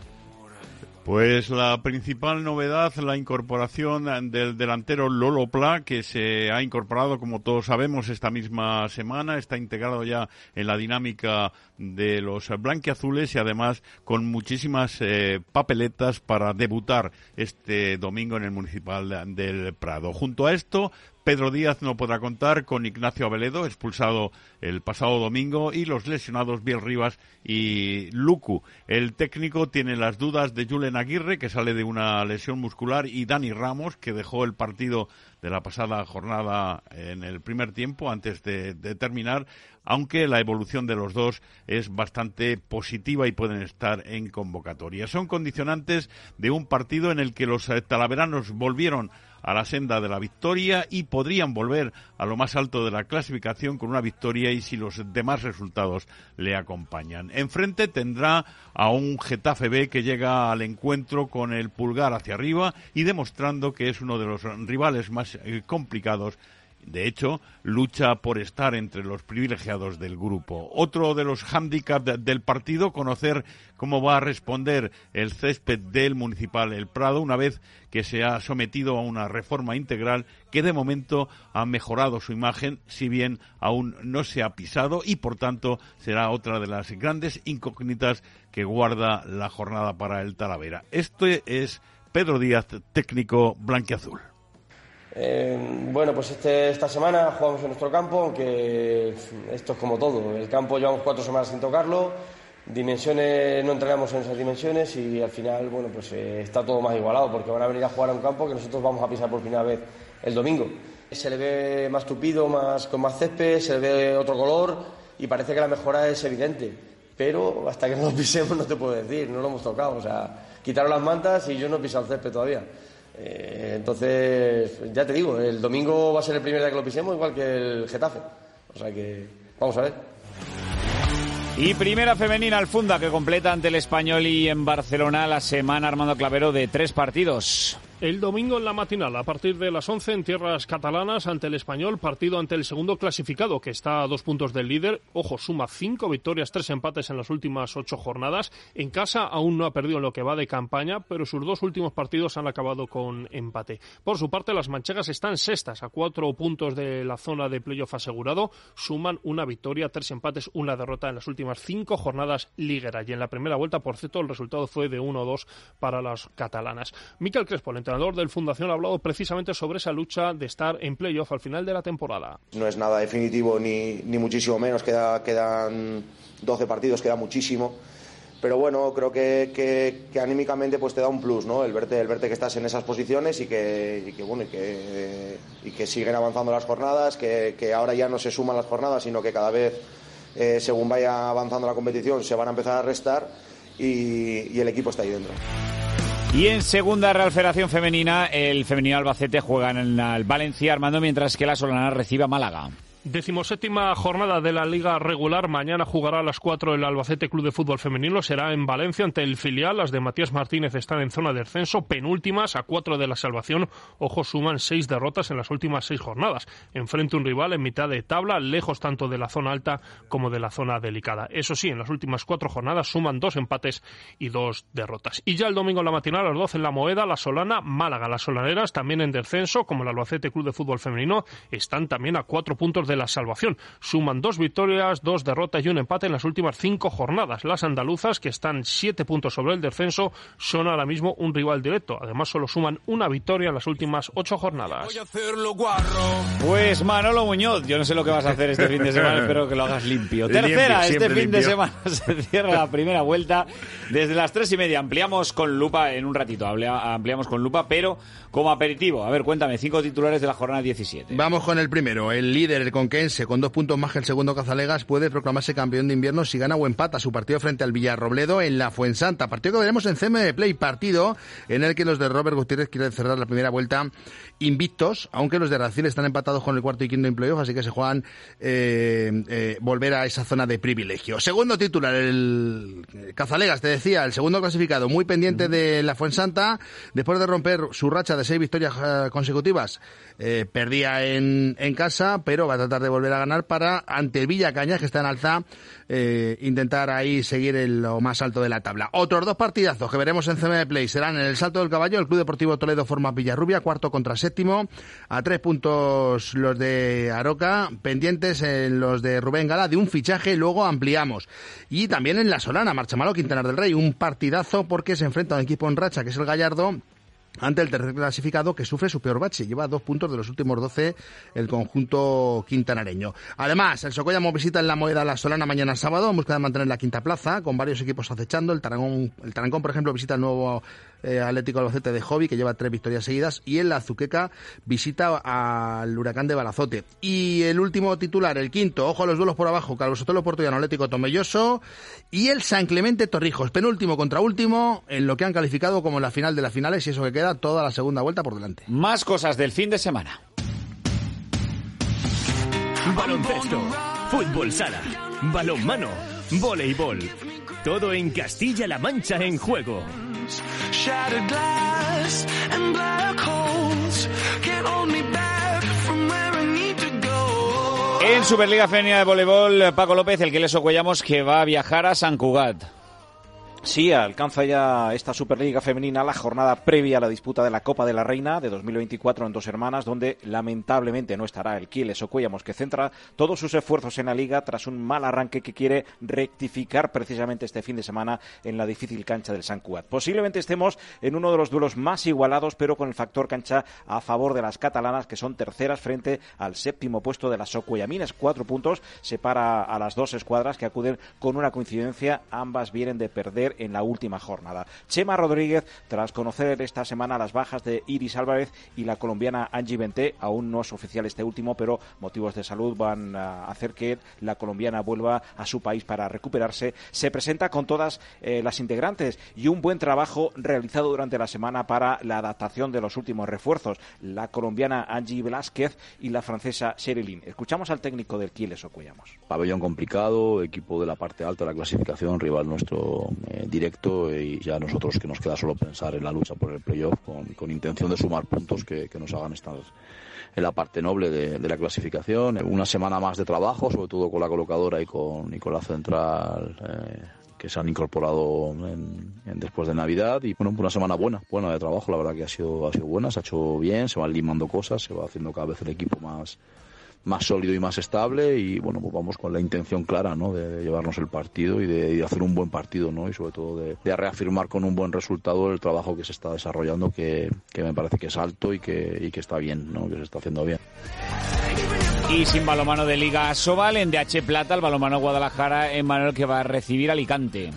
Pues la principal novedad, la incorporación del delantero Lolo Pla, que se ha incorporado, como todos sabemos, esta misma semana, está integrado ya en la dinámica de los blanquiazules y además con muchísimas eh, papeletas para debutar este domingo en el Municipal del Prado. Junto a esto, Pedro Díaz no podrá contar con Ignacio Aveledo, expulsado el pasado domingo, y los lesionados Biel Rivas y Lucu. El técnico tiene las dudas de Julen Aguirre, que sale de una lesión muscular, y Dani Ramos, que dejó el partido de la pasada jornada en el primer tiempo antes de, de, terminar, aunque la evolución de los dos es bastante positiva y pueden estar en convocatoria. Son condicionantes de un partido en el que los eh, talaveranos volvieron a la senda de la victoria y podrían volver a lo más alto de la clasificación con una victoria y si los demás resultados le acompañan. Enfrente tendrá a un Getafe B que llega al encuentro con el pulgar hacia arriba y demostrando que es uno de los rivales más eh, complicados de hecho, lucha por estar entre los privilegiados del grupo. Otro de los hándicaps del partido, conocer cómo va a responder el césped del Municipal El Prado una vez que se ha sometido a una reforma integral que de momento ha mejorado su imagen, si bien aún no se ha pisado y por tanto será otra de las grandes incógnitas que guarda la jornada para el Talavera. Este es Pedro Díaz, técnico blanquiazul. Eh, bueno, pues este, esta semana jugamos en nuestro campo, aunque esto es como todo. El campo llevamos cuatro semanas sin tocarlo, dimensiones no entrenamos en esas dimensiones y al final, bueno, pues eh, está todo más igualado porque van a venir a jugar a un campo que nosotros vamos a pisar por primera vez el domingo. Se le ve más tupido, más, con más césped, se le ve otro color y parece que la mejora es evidente. Pero hasta que no lo [LAUGHS] pisemos no te puedo decir, no lo hemos tocado. O sea, quitaron las mantas y yo no he pisado el césped todavía. Eh, entonces, ya te digo, el domingo va a ser el primer día que lo pisemos, igual que el Getafe. O sea que, vamos a ver. Y primera femenina al Funda que completa ante el Español y en Barcelona la semana Armando Clavero de tres partidos. El domingo en la matinal, a partir de las 11 en tierras catalanas ante el español, partido ante el segundo clasificado, que está a dos puntos del líder. Ojo, suma cinco victorias, tres empates en las últimas ocho jornadas. En casa aún no ha perdido lo que va de campaña, pero sus dos últimos partidos han acabado con empate. Por su parte, las manchegas están sextas, a cuatro puntos de la zona de playoff asegurado. Suman una victoria, tres empates, una derrota en las últimas cinco jornadas ligueras. Y en la primera vuelta, por cierto, el resultado fue de 1-2 para las catalanas. Miquel Crespo, entrenador del Fundación ha hablado precisamente sobre esa lucha de estar en playoff al final de la temporada. No es nada definitivo ni, ni muchísimo menos, queda, quedan 12 partidos, queda muchísimo. Pero bueno, creo que, que, que, anímicamente pues te da un plus, ¿no? El verte, el verte que estás en esas posiciones y que, y que bueno, y que, y que siguen avanzando las jornadas, que, que ahora ya no se suman las jornadas, sino que cada vez, eh, según vaya avanzando la competición, se van a empezar a restar y, y el equipo está ahí dentro. Y en segunda Real Federación Femenina, el femenino Albacete juega en el Valencia Armando, mientras que la Solana recibe a Málaga. Decimoséptima jornada de la Liga Regular. Mañana jugará a las 4 el Albacete Club de Fútbol Femenino. Será en Valencia ante el filial. Las de Matías Martínez están en zona de descenso. Penúltimas a 4 de la salvación. Ojo, suman 6 derrotas en las últimas 6 jornadas. Enfrente un rival en mitad de tabla, lejos tanto de la zona alta como de la zona delicada. Eso sí, en las últimas 4 jornadas suman 2 empates y 2 derrotas. Y ya el domingo en la matinal a las 12 en La Moeda, la Solana, Málaga. Las solaneras también en descenso, como el Albacete Club de Fútbol Femenino, están también a 4 puntos de la salvación. Suman dos victorias, dos derrotas y un empate en las últimas cinco jornadas. Las andaluzas, que están siete puntos sobre el descenso, son ahora mismo un rival directo. Además, solo suman una victoria en las últimas ocho jornadas. Pues Manolo Muñoz, yo no sé lo que vas a hacer este fin de semana, [LAUGHS] espero que lo hagas limpio. Tercera, este fin de semana [LAUGHS] se cierra la primera vuelta. Desde las tres y media ampliamos con lupa en un ratito, ampliamos con lupa, pero como aperitivo. A ver, cuéntame, cinco titulares de la jornada 17. Vamos con el primero, el líder, el conquense, con dos puntos más que el segundo Cazalegas, puede proclamarse campeón de invierno si gana o empata su partido frente al Villarrobledo en la Fuensanta. Partido que veremos en CM Play, partido en el que los de Robert Gutiérrez quieren cerrar la primera vuelta invictos, aunque los de Racing están empatados con el cuarto y quinto en playoff, así que se juegan eh, eh, volver a esa zona de privilegio. Segundo titular, el Cazalegas, te decía, el segundo clasificado, muy pendiente de la Fuensanta, después de romper su racha de seis victorias eh, consecutivas, eh, perdía en, en casa, pero va a tratar de volver a ganar para, ante el Villa Cañas, que está en alza, eh, intentar ahí seguir en lo más alto de la tabla. Otros dos partidazos que veremos en CM Play serán en el Salto del Caballo, el Club Deportivo Toledo forma Villarrubia, cuarto contra séptimo, a tres puntos los de Aroca, pendientes en los de Rubén Gala de un fichaje, luego ampliamos. Y también en la Solana, Marcha Malo Quintanar del Rey, un partidazo porque se enfrenta a un equipo en racha que es el Gallardo ante el tercer clasificado que sufre su peor bache. Lleva dos puntos de los últimos 12 el conjunto quintanareño. Además, el Socollamo visita en la Moeda la Solana mañana sábado en busca de mantener la quinta plaza, con varios equipos acechando. El Tarancón, el Tarancón por ejemplo, visita el nuevo eh, Atlético Albacete de Hobby, que lleva tres victorias seguidas, y en la Azuqueca visita al Huracán de Balazote. Y el último titular, el quinto, ojo a los duelos por abajo, Carlos Sotelo Portullano, Atlético Tomelloso, y el San Clemente Torrijos, penúltimo contra último, en lo que han calificado como la final de las finales, y eso que queda toda la segunda vuelta por delante. Más cosas del fin de semana. Baloncesto, fútbol sala, balonmano, voleibol. Todo en Castilla-La Mancha en juego. En Superliga Femenina de Voleibol, Paco López, el que les ocuellamos que va a viajar a San Cugat. Sí, alcanza ya esta Superliga Femenina la jornada previa a la disputa de la Copa de la Reina de 2024 en Dos Hermanas, donde lamentablemente no estará el Quiles Ocuellamos, que centra todos sus esfuerzos en la liga tras un mal arranque que quiere rectificar precisamente este fin de semana en la difícil cancha del San Cugat. Posiblemente estemos en uno de los duelos más igualados, pero con el factor cancha a favor de las catalanas, que son terceras frente al séptimo puesto de las Ocuellaminas. Cuatro puntos separa a las dos escuadras que acuden con una coincidencia. Ambas vienen de perder en la última jornada. Chema Rodríguez, tras conocer esta semana las bajas de Iris Álvarez y la colombiana Angie Benté, aún no es oficial este último, pero motivos de salud van a hacer que la colombiana vuelva a su país para recuperarse. Se presenta con todas eh, las integrantes y un buen trabajo realizado durante la semana para la adaptación de los últimos refuerzos, la colombiana Angie Velázquez y la francesa Sherilyn. Escuchamos al técnico del Quiles Ocuellamos. Pabellón complicado, equipo de la parte alta de la clasificación, rival nuestro eh, directo y ya nosotros que nos queda solo pensar en la lucha por el playoff con, intención de sumar puntos que, nos hagan estar en la parte noble de, la clasificación. Una semana más de trabajo, sobre todo con la colocadora y con, y la central. Eh, que se han incorporado en, en después de Navidad y bueno, una semana buena, buena de trabajo, la verdad que ha sido, ha sido buena, se ha hecho bien, se van limando cosas, se va haciendo cada vez el equipo más, más sólido y más estable y bueno pues vamos con la intención clara ¿no? de, llevarnos el partido y de, hacer un buen partido ¿no? y sobre todo de, reafirmar con un buen resultado el trabajo que se está desarrollando que, que me parece que es alto y que, y que está bien ¿no? que se está haciendo bien y sin balomano de Liga Sobal en DH Plata el balomano Guadalajara Manuel que va a recibir Alicante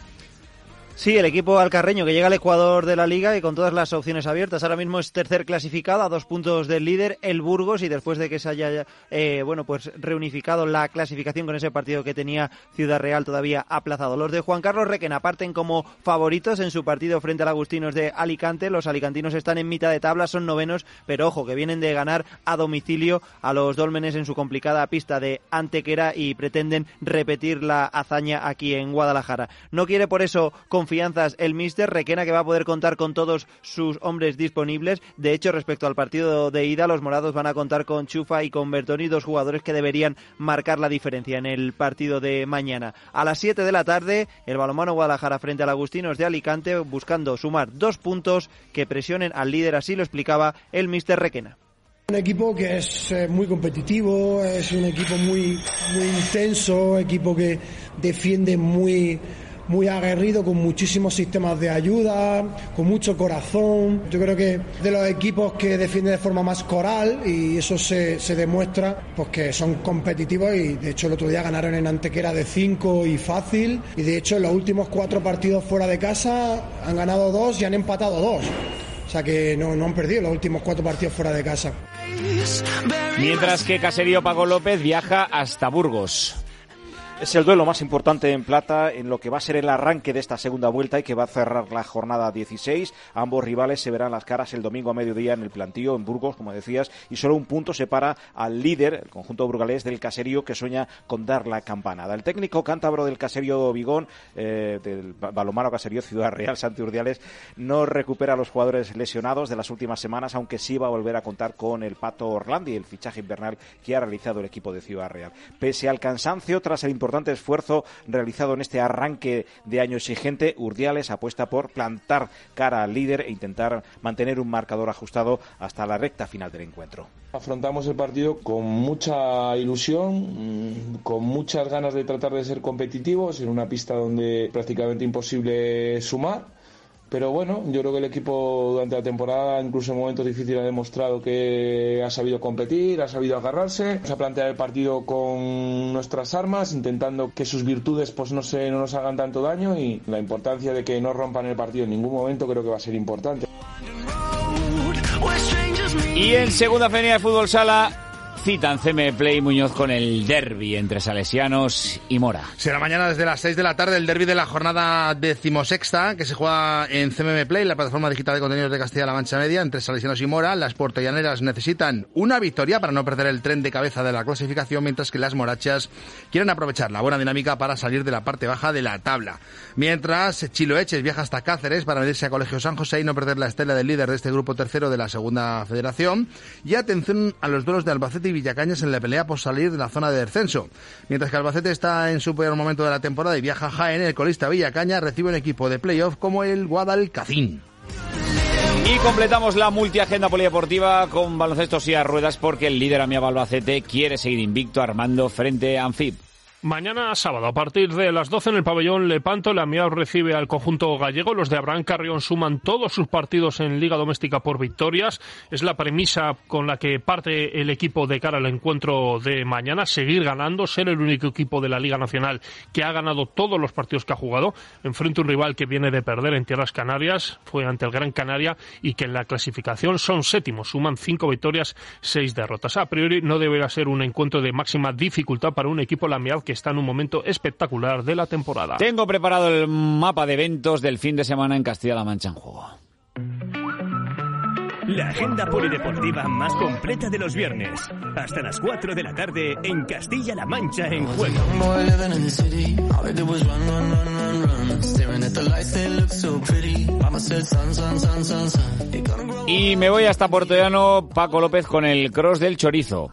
Sí, el equipo alcarreño que llega al Ecuador de la liga y con todas las opciones abiertas. Ahora mismo es tercer clasificado a dos puntos del líder, el Burgos, y después de que se haya eh, bueno pues reunificado la clasificación con ese partido que tenía Ciudad Real todavía aplazado. Los de Juan Carlos Requena parten como favoritos en su partido frente al Agustinos de Alicante. Los alicantinos están en mitad de tabla, son novenos, pero ojo, que vienen de ganar a domicilio a los Dólmenes en su complicada pista de Antequera y pretenden repetir la hazaña aquí en Guadalajara. No quiere por eso confianzas el míster. Requena que va a poder contar con todos sus hombres disponibles. De hecho, respecto al partido de ida, los morados van a contar con Chufa y con Bertoni, dos jugadores que deberían marcar la diferencia en el partido de mañana. A las 7 de la tarde, el balomano Guadalajara frente al Agustinos de Alicante, buscando sumar dos puntos que presionen al líder, así lo explicaba el míster Requena. Un equipo que es eh, muy competitivo, es un equipo muy, muy intenso, equipo que defiende muy muy aguerrido, con muchísimos sistemas de ayuda, con mucho corazón. Yo creo que de los equipos que defienden de forma más coral y eso se, se demuestra pues que son competitivos y de hecho el otro día ganaron en Antequera de 5 y fácil y de hecho en los últimos cuatro partidos fuera de casa han ganado dos y han empatado dos. O sea que no, no han perdido los últimos cuatro partidos fuera de casa. Mientras que Caserío Pago López viaja hasta Burgos. Es el duelo más importante en plata en lo que va a ser el arranque de esta segunda vuelta y que va a cerrar la jornada 16. Ambos rivales se verán las caras el domingo a mediodía en el plantío en Burgos, como decías, y solo un punto separa al líder, el conjunto burgalés del caserío que sueña con dar la campanada. El técnico cántabro del caserío Vigón, eh, del balomano caserío Ciudad Real, Santi Urdiales, no recupera a los jugadores lesionados de las últimas semanas, aunque sí va a volver a contar con el Pato Orlandi, el fichaje invernal que ha realizado el equipo de Ciudad Real. Pese al cansancio tras el importante importante esfuerzo realizado en este arranque de año exigente, Urdiales apuesta por plantar cara al líder e intentar mantener un marcador ajustado hasta la recta final del encuentro. Afrontamos el partido con mucha ilusión, con muchas ganas de tratar de ser competitivos en una pista donde prácticamente imposible sumar Pero bueno, yo creo que el equipo durante la temporada, incluso en momentos difíciles, ha demostrado que ha sabido competir, ha sabido agarrarse. Vamos a plantear el partido con nuestras armas, intentando que sus virtudes pues no, se, no nos hagan tanto daño y la importancia de que no rompan el partido en ningún momento creo que va a ser importante. Y en segunda feria de fútbol sala citan CM Play Muñoz con el derby entre salesianos y Mora. Será mañana desde las 6 de la tarde el derby de la jornada decimosexta que se juega en CMM Play, la plataforma digital de contenidos de Castilla-La Mancha Media, entre salesianos y Mora. Las portellaneras necesitan una victoria para no perder el tren de cabeza de la clasificación, mientras que las morachas quieren aprovechar la buena dinámica para salir de la parte baja de la tabla. Mientras Chiloeches viaja hasta Cáceres para medirse a Colegio San José y no perder la estela del líder de este grupo tercero de la segunda federación. Y atención a los duelos de Albacete y Villacañas en la pelea por salir de la zona de descenso. Mientras que Albacete está en su peor momento de la temporada y viaja a Jaén, el colista Villacaña recibe un equipo de playoff como el Guadalcacín. Y completamos la multiagenda polideportiva con baloncesto y a ruedas porque el líder Amiaba Albacete quiere seguir invicto armando frente a Anfib. Mañana sábado, a partir de las 12 en el pabellón Lepanto, la Miau recibe al conjunto gallego. Los de Abraham Carrión suman todos sus partidos en Liga Doméstica por victorias. Es la premisa con la que parte el equipo de cara al encuentro de mañana. Seguir ganando, ser el único equipo de la Liga Nacional que ha ganado todos los partidos que ha jugado. Enfrente a un rival que viene de perder en Tierras Canarias, fue ante el Gran Canaria y que en la clasificación son séptimos. Suman cinco victorias, seis derrotas. A priori no deberá ser un encuentro de máxima dificultad para un equipo la que está en un momento espectacular de la temporada. Tengo preparado el mapa de eventos del fin de semana en Castilla-La Mancha en juego. La agenda polideportiva más completa de los viernes. Hasta las 4 de la tarde en Castilla-La Mancha en juego. Y me voy hasta Portollano, Paco López, con el cross del chorizo.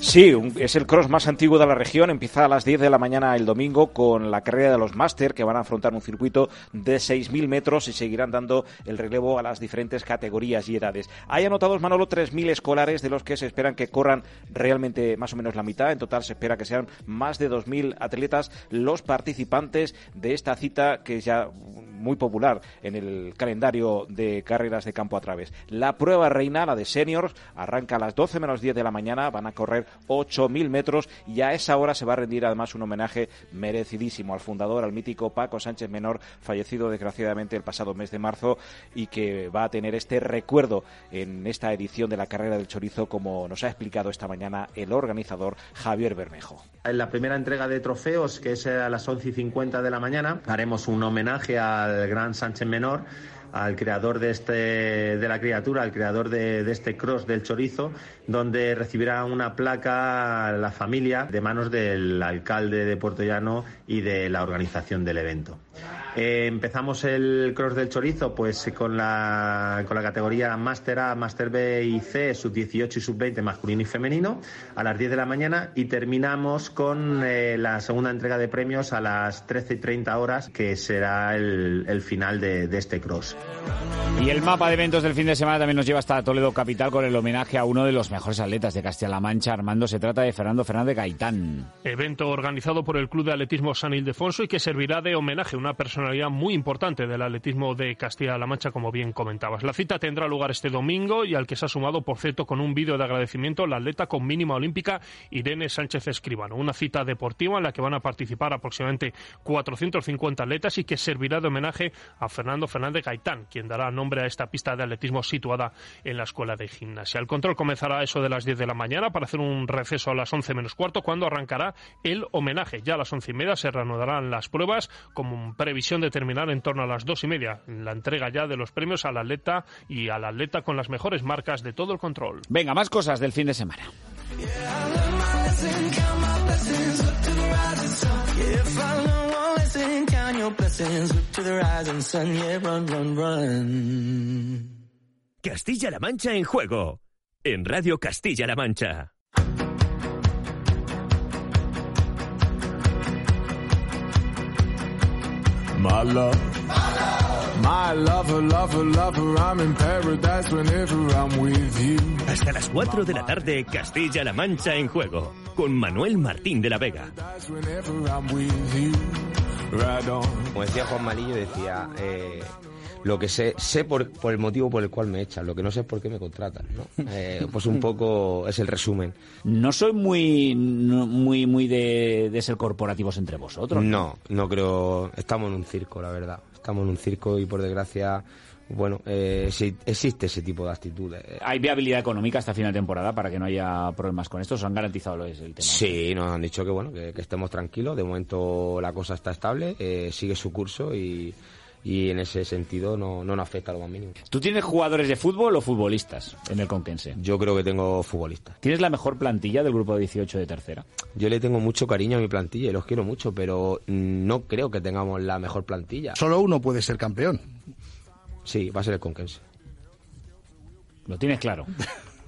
Sí, un- es el cross más antiguo de la región. Empieza a las 10 de la mañana el domingo con la carrera de los máster que van a afrontar un circuito de 6.000 metros y seguirán dando el relevo a las diferentes categorías y edades. Hay anotados, Manolo, 3.000 escolares de los que se esperan que corran realmente más o menos la mitad. En total se espera que sean más de 2.000 atletas los participantes de esta cita que ya muy popular en el calendario de carreras de campo a través. La prueba reina, la de seniors, arranca a las 12 menos 10 de la mañana, van a correr 8.000 metros y a esa hora se va a rendir además un homenaje merecidísimo al fundador, al mítico Paco Sánchez Menor, fallecido desgraciadamente el pasado mes de marzo y que va a tener este recuerdo en esta edición de la carrera del chorizo como nos ha explicado esta mañana el organizador Javier Bermejo. En la primera entrega de trofeos, que es a las 11 y 50 de la mañana, haremos un homenaje al gran Sánchez Menor, al creador de, este, de la criatura, al creador de, de este cross del chorizo, donde recibirá una placa la familia de manos del alcalde de Puerto Llano y de la organización del evento. Eh, empezamos el cross del chorizo pues con la, con la categoría Master A, Master B y C, sub 18 y sub 20 masculino y femenino a las 10 de la mañana y terminamos con eh, la segunda entrega de premios a las 13 y 30 horas que será el, el final de, de este cross. Y el mapa de eventos del fin de semana también nos lleva hasta Toledo Capital con el homenaje a uno de los mejores atletas de Castilla-La Mancha, Armando. Se trata de Fernando Fernández Gaitán. Evento organizado por el Club de Atletismo San Ildefonso y que servirá de homenaje a una personalidad muy importante del atletismo de Castilla-La Mancha, como bien comentabas. La cita tendrá lugar este domingo y al que se ha sumado, por cierto, con un vídeo de agradecimiento la atleta con mínima olímpica Irene Sánchez Escribano. Una cita deportiva en la que van a participar aproximadamente 450 atletas y que servirá de homenaje a Fernando Fernández Gaitán, quien dará nombre a esta pista de atletismo situada en la Escuela de Gimnasia. El control comenzará a eso de las 10 de la mañana para hacer un receso a las 11 menos cuarto, cuando arrancará el homenaje. Ya a las 11 y media se reanudarán las pruebas con previsión de terminar en torno a las 2 y media. La entrega ya de los premios al atleta y al atleta con las mejores marcas de todo el control. Venga, más cosas del fin de semana. Castilla-La Mancha en juego. En Radio Castilla-La Mancha. My love. My lover, lover, lover, I'm in paradise whenever I'm with you. Hasta las 4 de la tarde, Castilla-La Mancha en juego. Con Manuel Martín de la Vega. Como decía Juan Malillo, decía, eh, Lo que sé, sé por, por el motivo por el cual me echan, lo que no sé es por qué me contratan, ¿no? Eh, pues un poco es el resumen. No soy muy, no- muy, muy de, de ser corporativos entre vosotros. No, no creo. Estamos en un circo, la verdad. Estamos en un circo y por desgracia, bueno, eh, sí, existe ese tipo de actitudes. ¿Hay viabilidad económica hasta final de temporada para que no haya problemas con esto? ¿Os han garantizado lo es el tema? Sí, nos han dicho que bueno, que, que estemos tranquilos. De momento la cosa está estable, eh, sigue su curso y, y en ese sentido no, no nos afecta lo más mínimo. ¿Tú tienes jugadores de fútbol o futbolistas en el Conquense? Yo creo que tengo futbolistas. ¿Tienes la mejor plantilla del grupo de 18 de tercera? Yo le tengo mucho cariño a mi plantilla y los quiero mucho, pero no creo que tengamos la mejor plantilla. Solo uno puede ser campeón. Sí, va a ser el Conquense. ¿Lo tienes claro?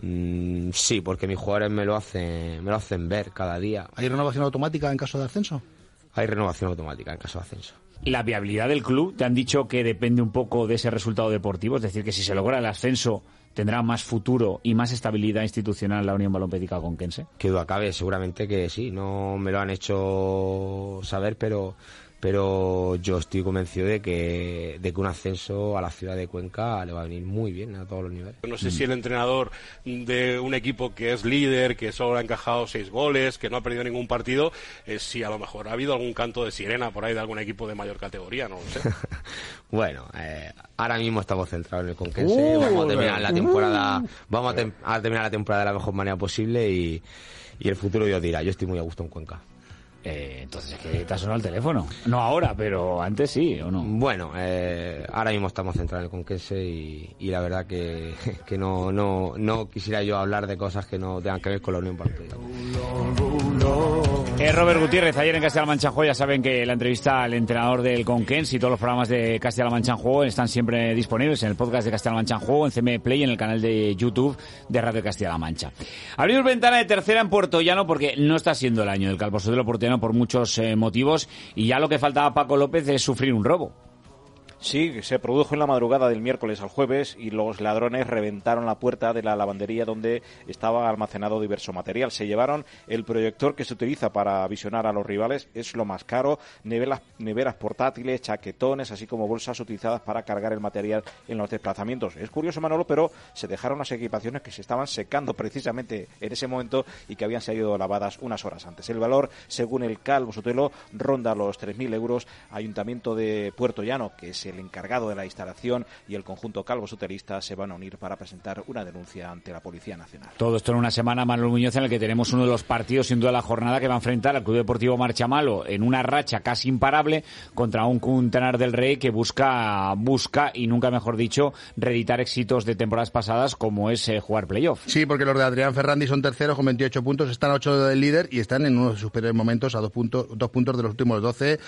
Mm, sí, porque mis jugadores me lo hacen, me lo hacen ver cada día. ¿Hay renovación automática en caso de ascenso? Hay renovación automática en caso de ascenso. La viabilidad del club, te han dicho que depende un poco de ese resultado deportivo, es decir, que si se logra el ascenso tendrá más futuro y más estabilidad institucional la Unión Balompédica Conquense. Que duda cabe, seguramente que sí. No me lo han hecho saber, pero pero yo estoy convencido de que, de que un ascenso a la ciudad de Cuenca le va a venir muy bien a todos los niveles. No sé si el entrenador de un equipo que es líder, que solo ha encajado seis goles, que no ha perdido ningún partido, eh, si a lo mejor ha habido algún canto de sirena por ahí de algún equipo de mayor categoría, no lo sé. [LAUGHS] Bueno, eh, ahora mismo estamos centrados en el Conquense. Uh, vamos a terminar la uh. temporada, vamos a, tem- a terminar la temporada de la mejor manera posible y, y el futuro Dios dirá. Yo estoy muy a gusto en Cuenca. Eh, entonces, que te ha sonado el teléfono. No ahora, pero antes sí, ¿o no? Bueno, eh, ahora mismo estamos centrados en el Conquense y, y la verdad que, [LAUGHS] que no, no, no quisiera yo hablar de cosas que no tengan que ver con la Unión Balompédica. Eh, Robert Gutiérrez, ayer en Castilla-La Mancha en Juego, ya saben que la entrevista al entrenador del Conquense y todos los programas de Castilla-La Mancha en Juego están siempre disponibles en el podcast de Castilla-La Mancha en Juego, en CM Play y en el canal de YouTube de Radio Castilla-La Mancha. Abrimos ventana de tercera en Puerto Llano porque no está siendo el año del Calvo Sotelo por muchos eh, motivos y ya lo que faltaba a Paco López es sufrir un robo. Sí, se produjo en la madrugada del miércoles al jueves y los ladrones reventaron la puerta de la lavandería donde estaba almacenado diverso material. Se llevaron el proyector que se utiliza para visionar a los rivales, es lo más caro, neveras, neveras portátiles, chaquetones, así como bolsas utilizadas para cargar el material en los desplazamientos. Es curioso, Manolo, pero se dejaron las equipaciones que se estaban secando precisamente en ese momento y que habían sido lavadas unas horas antes. El valor, según el Calvo Sotelo, ronda los 3.000 euros. Ayuntamiento de Puerto Llano, que el encargado de la instalación, y el conjunto Calvo Soterista se van a unir para presentar una denuncia ante la Policía Nacional. Todo esto en una semana, Manuel Muñoz, en el que tenemos uno de los partidos, sin duda, de la jornada que va a enfrentar al Club Deportivo Marchamalo en una racha casi imparable contra un Quintanar del Rey que busca, busca, y nunca mejor dicho, reeditar éxitos de temporadas pasadas como es eh, jugar playoff. Sí, porque los de Adrián Ferrandi son terceros con 28 puntos, están a 8 del líder y están en uno de sus peores momentos a dos puntos, dos puntos de los últimos 12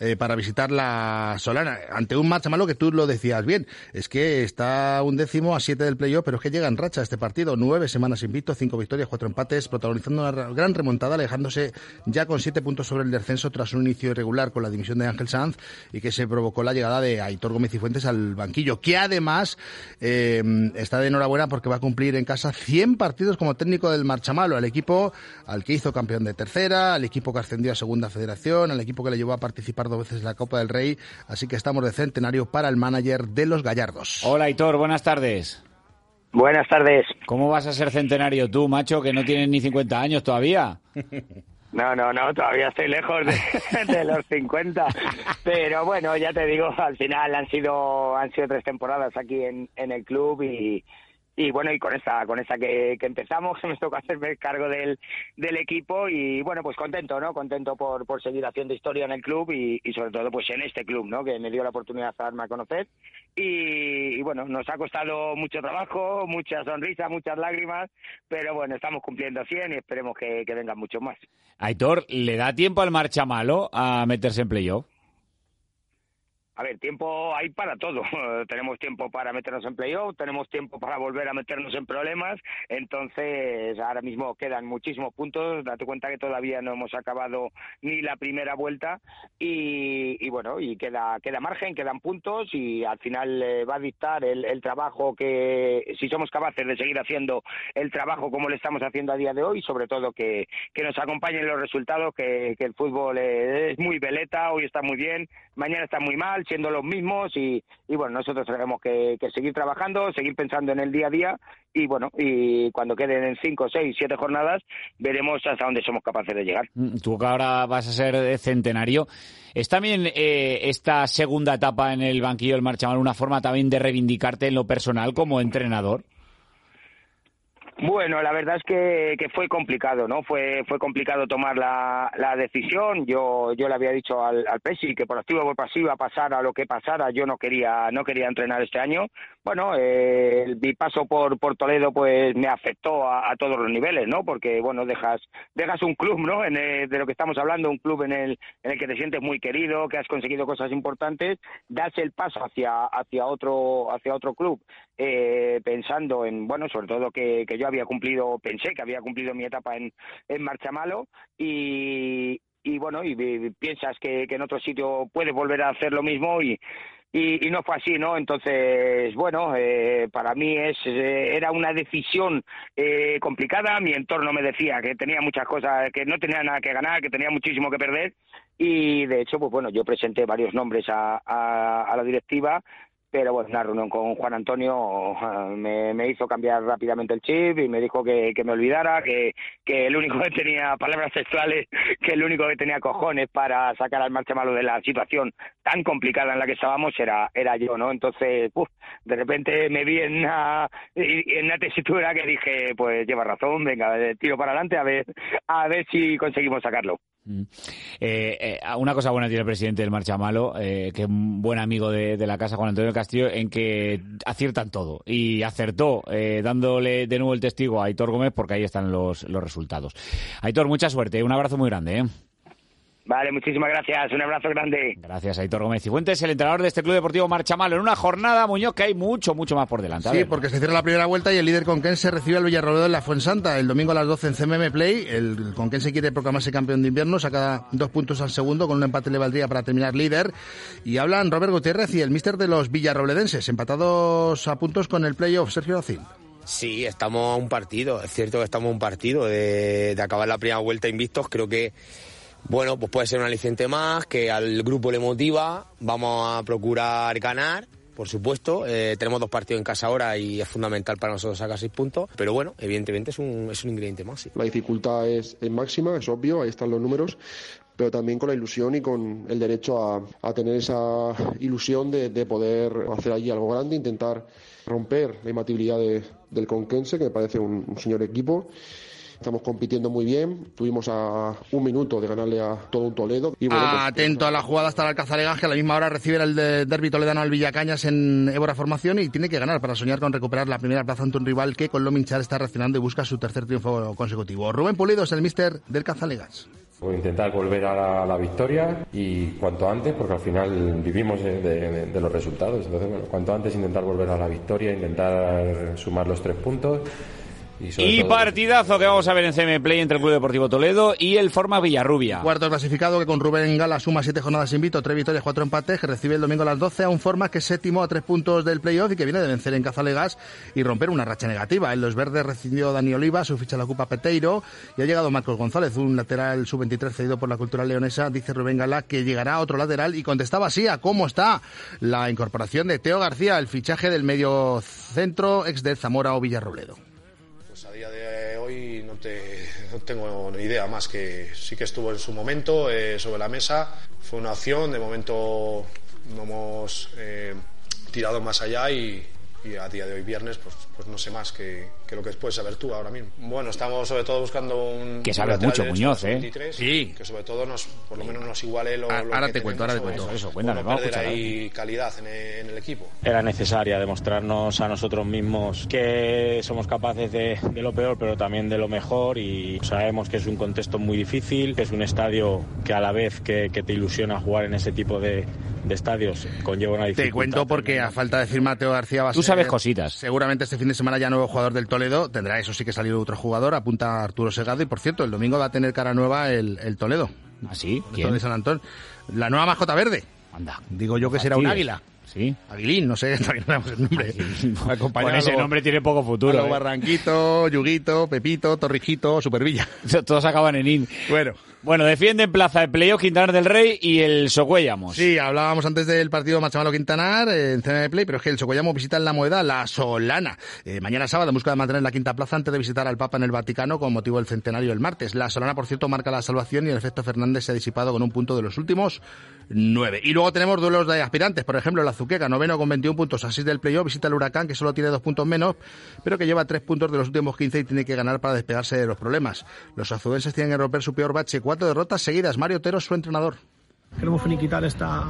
eh, para visitar la Solana. Ante un marcha malo que tú lo decías bien, es que está un décimo a 7 del playoff, pero es que llega en racha este partido. Nueve semanas invicto, cinco victorias, cuatro empates, protagonizando una ra- gran remontada, alejándose ya con siete puntos sobre el descenso tras un inicio irregular con la dimisión de Ángel Sanz y que se provocó la llegada de Aitor Gómez y Fuentes al banquillo, que además eh, está de enhorabuena porque va a cumplir en casa 100 partidos como técnico del Marchamalo, al equipo al que hizo campeón de tercera, al equipo que ascendió a segunda federación, al equipo que le llevó a participar dos veces en la Copa del Rey, así que estamos de centenario para el manager de los Gallardos. Hola, Aitor, buenas tardes. Buenas tardes. ¿Cómo vas a ser centenario tú, macho, que no tienes ni 50 años todavía? [LAUGHS] No, no, no, todavía estoy lejos de, [LAUGHS] de los 50. Pero bueno, ya te digo, al final han sido han sido tres temporadas aquí en, en el club y, y bueno, y con esta con esta que, que empezamos, [LAUGHS] me toca hacerme cargo del, del equipo y bueno, pues contento, ¿no? Contento por, por seguir haciendo historia en el club y, sobre todo pues en este club, ¿no? Que me dio la oportunidad de darme a conocer y, bueno, nos ha costado mucho trabajo, mucha sonrisa, muchas lágrimas, pero bueno, estamos cumpliendo 100 y esperemos que, que vengan muchos más. Aitor, ¿le da tiempo al Marchamalo a meterse en playoff? A ver, tiempo hay para todo. [LAUGHS] tenemos tiempo para meternos en playoff, tenemos tiempo para volver a meternos en problemas. Entonces, ahora mismo quedan muchísimos puntos. Date cuenta que todavía no hemos acabado ni la primera vuelta. Y, y bueno, y queda, queda margen, quedan puntos. Y al final eh, va a dictar el, el trabajo que, si somos capaces de seguir haciendo el trabajo como lo estamos haciendo a día de hoy, sobre todo que, que nos acompañen los resultados, que, que el fútbol eh, es muy veleta, hoy está muy bien, mañana está muy mal, siendo los mismos y, y bueno, nosotros tenemos que, que seguir trabajando, seguir pensando en el día a día y bueno, y cuando queden en cinco, seis, siete jornadas, veremos hasta dónde somos capaces de llegar. Mm, Tú que ahora vas a ser eh, centenario, ¿es también eh, esta segunda etapa en el banquillo del Marchamal una forma también de reivindicarte en lo personal como entrenador? Bueno, la verdad es que, fue complicado, ¿no? Fue fue complicado tomar la, la decisión. Yo yo le había dicho al, al Pesi que por activa o por pasiva pasara lo que pasara, yo no quería no quería entrenar este año. Bueno, eh, mi paso por por Toledo pues me afectó a, a todos los niveles, ¿no? Porque bueno dejas dejas un club, ¿no? En el- de lo que estamos hablando, un club en el en el que te sientes muy querido, que has conseguido cosas importantes, das el paso hacia hacia otro hacia otro club eh, pensando en, bueno, sobre todo que, que yo había cumplido, pensé que había cumplido mi etapa en, en Marchamalo y, y bueno, y, piensas que, que en otro sitio puedes volver a hacer lo mismo y, y, y no fue así, ¿no? Entonces, bueno, eh, para mí es eh, era una decisión eh, complicada. Mi entorno me decía que tenía muchas cosas, que no tenía nada que ganar, que tenía muchísimo que perder. Y de hecho, pues bueno, yo presenté varios nombres a, a, a la directiva pero bueno, una reunión con Juan Antonio ah, me, hizo cambiar rápidamente el chip y me dijo que, que me olvidara, que, que el único que tenía palabras sexuales, que el único que tenía cojones para sacar al marcha malo de la situación tan complicada en la que estábamos era, era yo, ¿no? Entonces, uf, de repente me vi en una, en una tesitura que dije, pues lleva razón, venga, tiro para adelante a ver, a ver si conseguimos sacarlo. Eh, eh, una cosa buena tiene el presidente del Marchamalo, eh, que es un buen amigo de, de la casa, Juan Antonio Castillo, en que aciertan todo. Y acertó, eh, dándole de nuevo el testigo a Aitor Gómez, porque ahí están los, los resultados. Aitor, mucha suerte, un abrazo muy grande. Vale, muchísimas gracias, un abrazo grande. Gracias, Aitor Gómez Cifuentes, el entrenador de este Club Deportivo Marchamalo. En una jornada, Muñoz, que hay mucho, mucho más por delante. Sí, porque se cierra la primera vuelta y el líder conquense recibe al Villarrobledo en la Fuensanta el domingo a las 12 en CMM Play. El conquense quiere proclamarse campeón de invierno, saca dos puntos al segundo, con un empate le valdría para terminar líder. Y hablan Robert Gutiérrez y el míster de los villarrobledenses, empatados a puntos con el playoff, Sergio Racín. Sí, estamos a un partido. Es cierto que estamos a un partido de, de acabar la primera vuelta invictos. Creo que, bueno, pues puede ser un aliciente más, que al grupo le motiva. Vamos a procurar ganar, por supuesto. Eh, tenemos dos partidos en casa ahora y es fundamental para nosotros sacar seis puntos. Pero bueno, evidentemente es un, es un ingrediente más. La dificultad es, máxima, es obvio, ahí están los números, pero también con la ilusión y con el derecho a, a tener esa ilusión de, de poder hacer allí algo grande, intentar romper la imbatibilidad de- del Conquense, que me parece un señor equipo. Estamos compitiendo muy bien, tuvimos a un minuto de ganarle a todo un Toledo. Y bueno, pues- Atento a la jugada hasta el Alcazalegas, que a la misma hora recibe el de- derbi toledano al Villacañas en Évora Formación y tiene que ganar para soñar con recuperar la primera plaza ante un rival que con Lominchar está reaccionando y busca su tercer triunfo consecutivo. Rubén Pulido es el míster del Cazalegas. Voy a intentar volver a la, a la victoria y cuanto antes, porque al final vivimos de, de- de los resultados. Entonces, bueno, cuanto antes intentar volver a la victoria, intentar sumar los tres puntos. Y, partidazo que vamos a ver en CM Play entre el Club Deportivo Toledo y el Forma Villarrubia. Cuarto clasificado que con Rubén Gala suma siete jornadas invito, tres victorias, cuatro empates, que recibe el domingo a las 12 a un Forma que es séptimo a tres puntos del playoff y que viene de vencer en Cazalegas y romper una racha negativa. En los verdes recibió Dani Oliva, su ficha la ocupa Peteiro y ha llegado Marcos González, un lateral sub-23 cedido por la cultural leonesa. Dice Rubén Gala que llegará a otro lateral y contestaba así a cómo está la incorporación de Teo García, el fichaje del medio centro ex de Zamora o Villarrobledo. Hoy no, te, no tengo ni idea más que sí que estuvo en su momento eh, sobre la mesa. Fue una opción, de momento no hemos eh, tirado más allá y, y a día de hoy viernes pues, pues no sé más que, que lo que puedes saber tú ahora mismo. Bueno, estamos sobre todo buscando un... Que un sabe lateral mucho, Muñoz, ¿eh? 23, Sí. Que sobre todo nos, por lo menos nos iguale lo, Ah, lo ahora que te cuento, ahora te cuento. Eso, cuéntame, no vamos a ahí calidad en el, en el equipo. Era necesaria demostrarnos a nosotros mismos que somos capaces de, de lo peor, pero también de lo mejor. Y sabemos que es un contexto muy difícil, que es un estadio que a la vez que, que te ilusiona jugar en ese tipo de, de estadios conlleva una dificultad. Te cuento porque a falta de firma Teo García va a Tú ser- sabes cositas. Seguramente este fin de semana ya nuevo jugador del Toledo. Tendrá eso sí que salir otro jugador. Apunta Arturo Segado. Y por cierto, el domingo va a tener cara nueva el, el Toledo. ¿Ah, sí? ¿Quién? De San Antón. La nueva mascota verde. Anda. Digo yo que será un águila. Sí. Aguilín, no sé, [LAUGHS] todavía no sabemos el nombre. [LAUGHS] Con ese nombre tiene poco futuro. ¿eh? Barranquito, Yuguito, Pepito, Torrijito, Supervilla. [LAUGHS] Todos acaban en in. Bueno. Bueno, defienden plaza el playoff Quintanar del Rey y el Socuellamos. Sí, hablábamos antes del partido Machamalo Quintanar eh, en cena de play, pero es que el Socuellamos visita en la Moeda la Solana. Eh, mañana sábado en busca de mantener la quinta plaza antes de visitar al Papa en el Vaticano con motivo del centenario el martes. La Solana, por cierto, marca la salvación y el efecto Fernández se ha disipado con un punto de los últimos nueve. Y luego tenemos duelos de aspirantes. Por ejemplo, la Azuqueca, noveno con 21 puntos, así del playoff, visita el Huracán, que solo tiene dos puntos menos, pero que lleva tres puntos de los últimos 15 y tiene que ganar para despegarse de los problemas. Los azubenses tienen que romper su peor bache, cuatro derrotas seguidas. Mario Otero, su entrenador. Queremos finiquitar esta,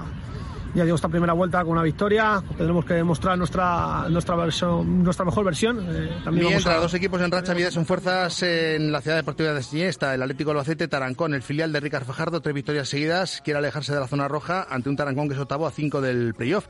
ya digo, esta primera vuelta con una victoria. Tendremos que demostrar nuestra, nuestra, versión, nuestra mejor versión. Eh, también vamos Mientras a- dos equipos en racha miden son fuerzas en la ciudad deportiva de Siniesta, el Atlético Albacete, Tarancón, el filial de Ricard Fajardo, tres victorias seguidas, quiere alejarse de la zona roja ante un Tarancón que es octavo a cinco del playoff.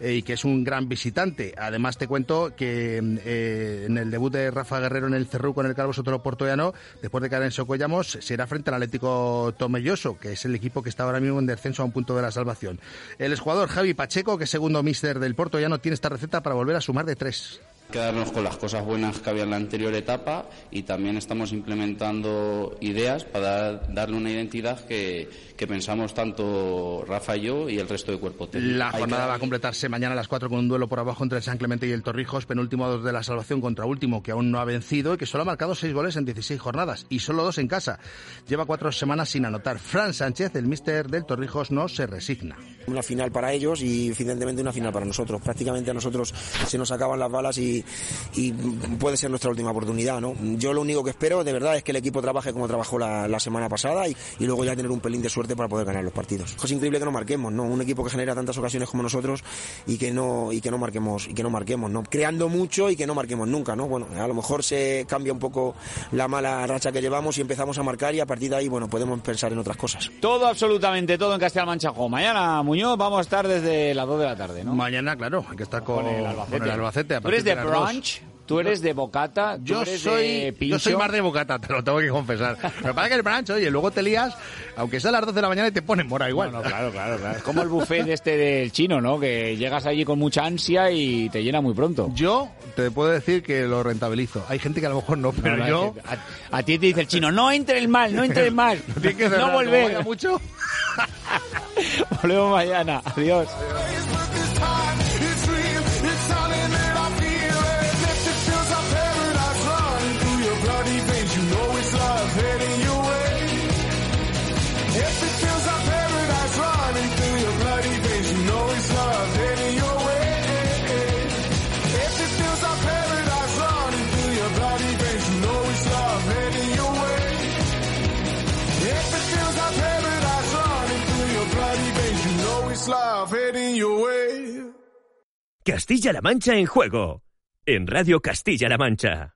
Eh, y que es un gran visitante. Además te cuento que eh, en el debut de Rafa Guerrero en el Cerrú con el Calvo Sotero Portoyano, después de caer en Socollamos, será frente al Atlético Tomelloso, que es el equipo que está ahora mismo en descenso a un punto de la salvación. El exjugador Javi Pacheco, que es segundo míster del Portoyano, tiene esta receta para volver a sumar de tres. Quedarnos con las cosas buenas que había en la anterior etapa y también estamos implementando ideas para dar- darle una identidad que, que pensamos tanto Rafa y yo y el resto del cuerpo técnico. La que jornada va a completarse mañana a las 4 con un duelo por abajo entre el San Clemente y el Torrijos, penúltimo de la salvación contra último que aún no ha vencido y que solo ha marcado 6 goles en 16 jornadas y solo dos en casa. Lleva cuatro semanas sin anotar. Fran Sánchez, el míster del Torrijos, no se resigna. Una final para ellos y evidentemente una final para nosotros. Prácticamente a nosotros se nos acaban las balas y, y puede ser nuestra última oportunidad. ¿no? Yo lo único que espero de verdad es que el equipo trabaje como trabajó la, la semana pasada y, y luego ya tener un pelín de suerte para poder ganar los partidos. Es increíble que no marquemos, ¿no? Un equipo que genera tantas ocasiones como nosotros y que no y que no marquemos y que no marquemos, ¿no? Creando mucho y que no marquemos nunca, ¿no? Bueno, a lo mejor se cambia un poco la mala racha que llevamos y empezamos a marcar y a partir de ahí, bueno, podemos pensar en otras cosas. Todo, absolutamente todo en Castilla-Mancha. Jo, Mañana, Muñoz, vamos a estar desde las 2 de la tarde, ¿no? Mañana, claro, hay que estar con, Con el Albacete. con el Albacete. a ¿Tú eres partir de las dos. Brunch? ¿Tú eres de bocata? ¿Tú Yo eres soy, de yo pincho? soy más de bocata, te lo tengo que confesar. [LAUGHS] Pero para que el brunch, oye, luego te lías, aunque sea a las 12 de la mañana y te ponen mora igual. No, no, claro, claro, claro. [LAUGHS] Es como el buffet este del chino, ¿no? Que llegas allí con mucha ansia y te llena muy pronto. Yo te puedo decir que lo rentabilizo. Hay gente que a lo mejor no, pero No, no, yo... A, a ti te dice el chino, no entre el mal, no entre el mal. [LAUGHS] Tiene que cerrar, no volver. mucho. Volvemos mañana. Adiós. It's Castilla-La Mancha en juego. En Radio Castilla-La Mancha.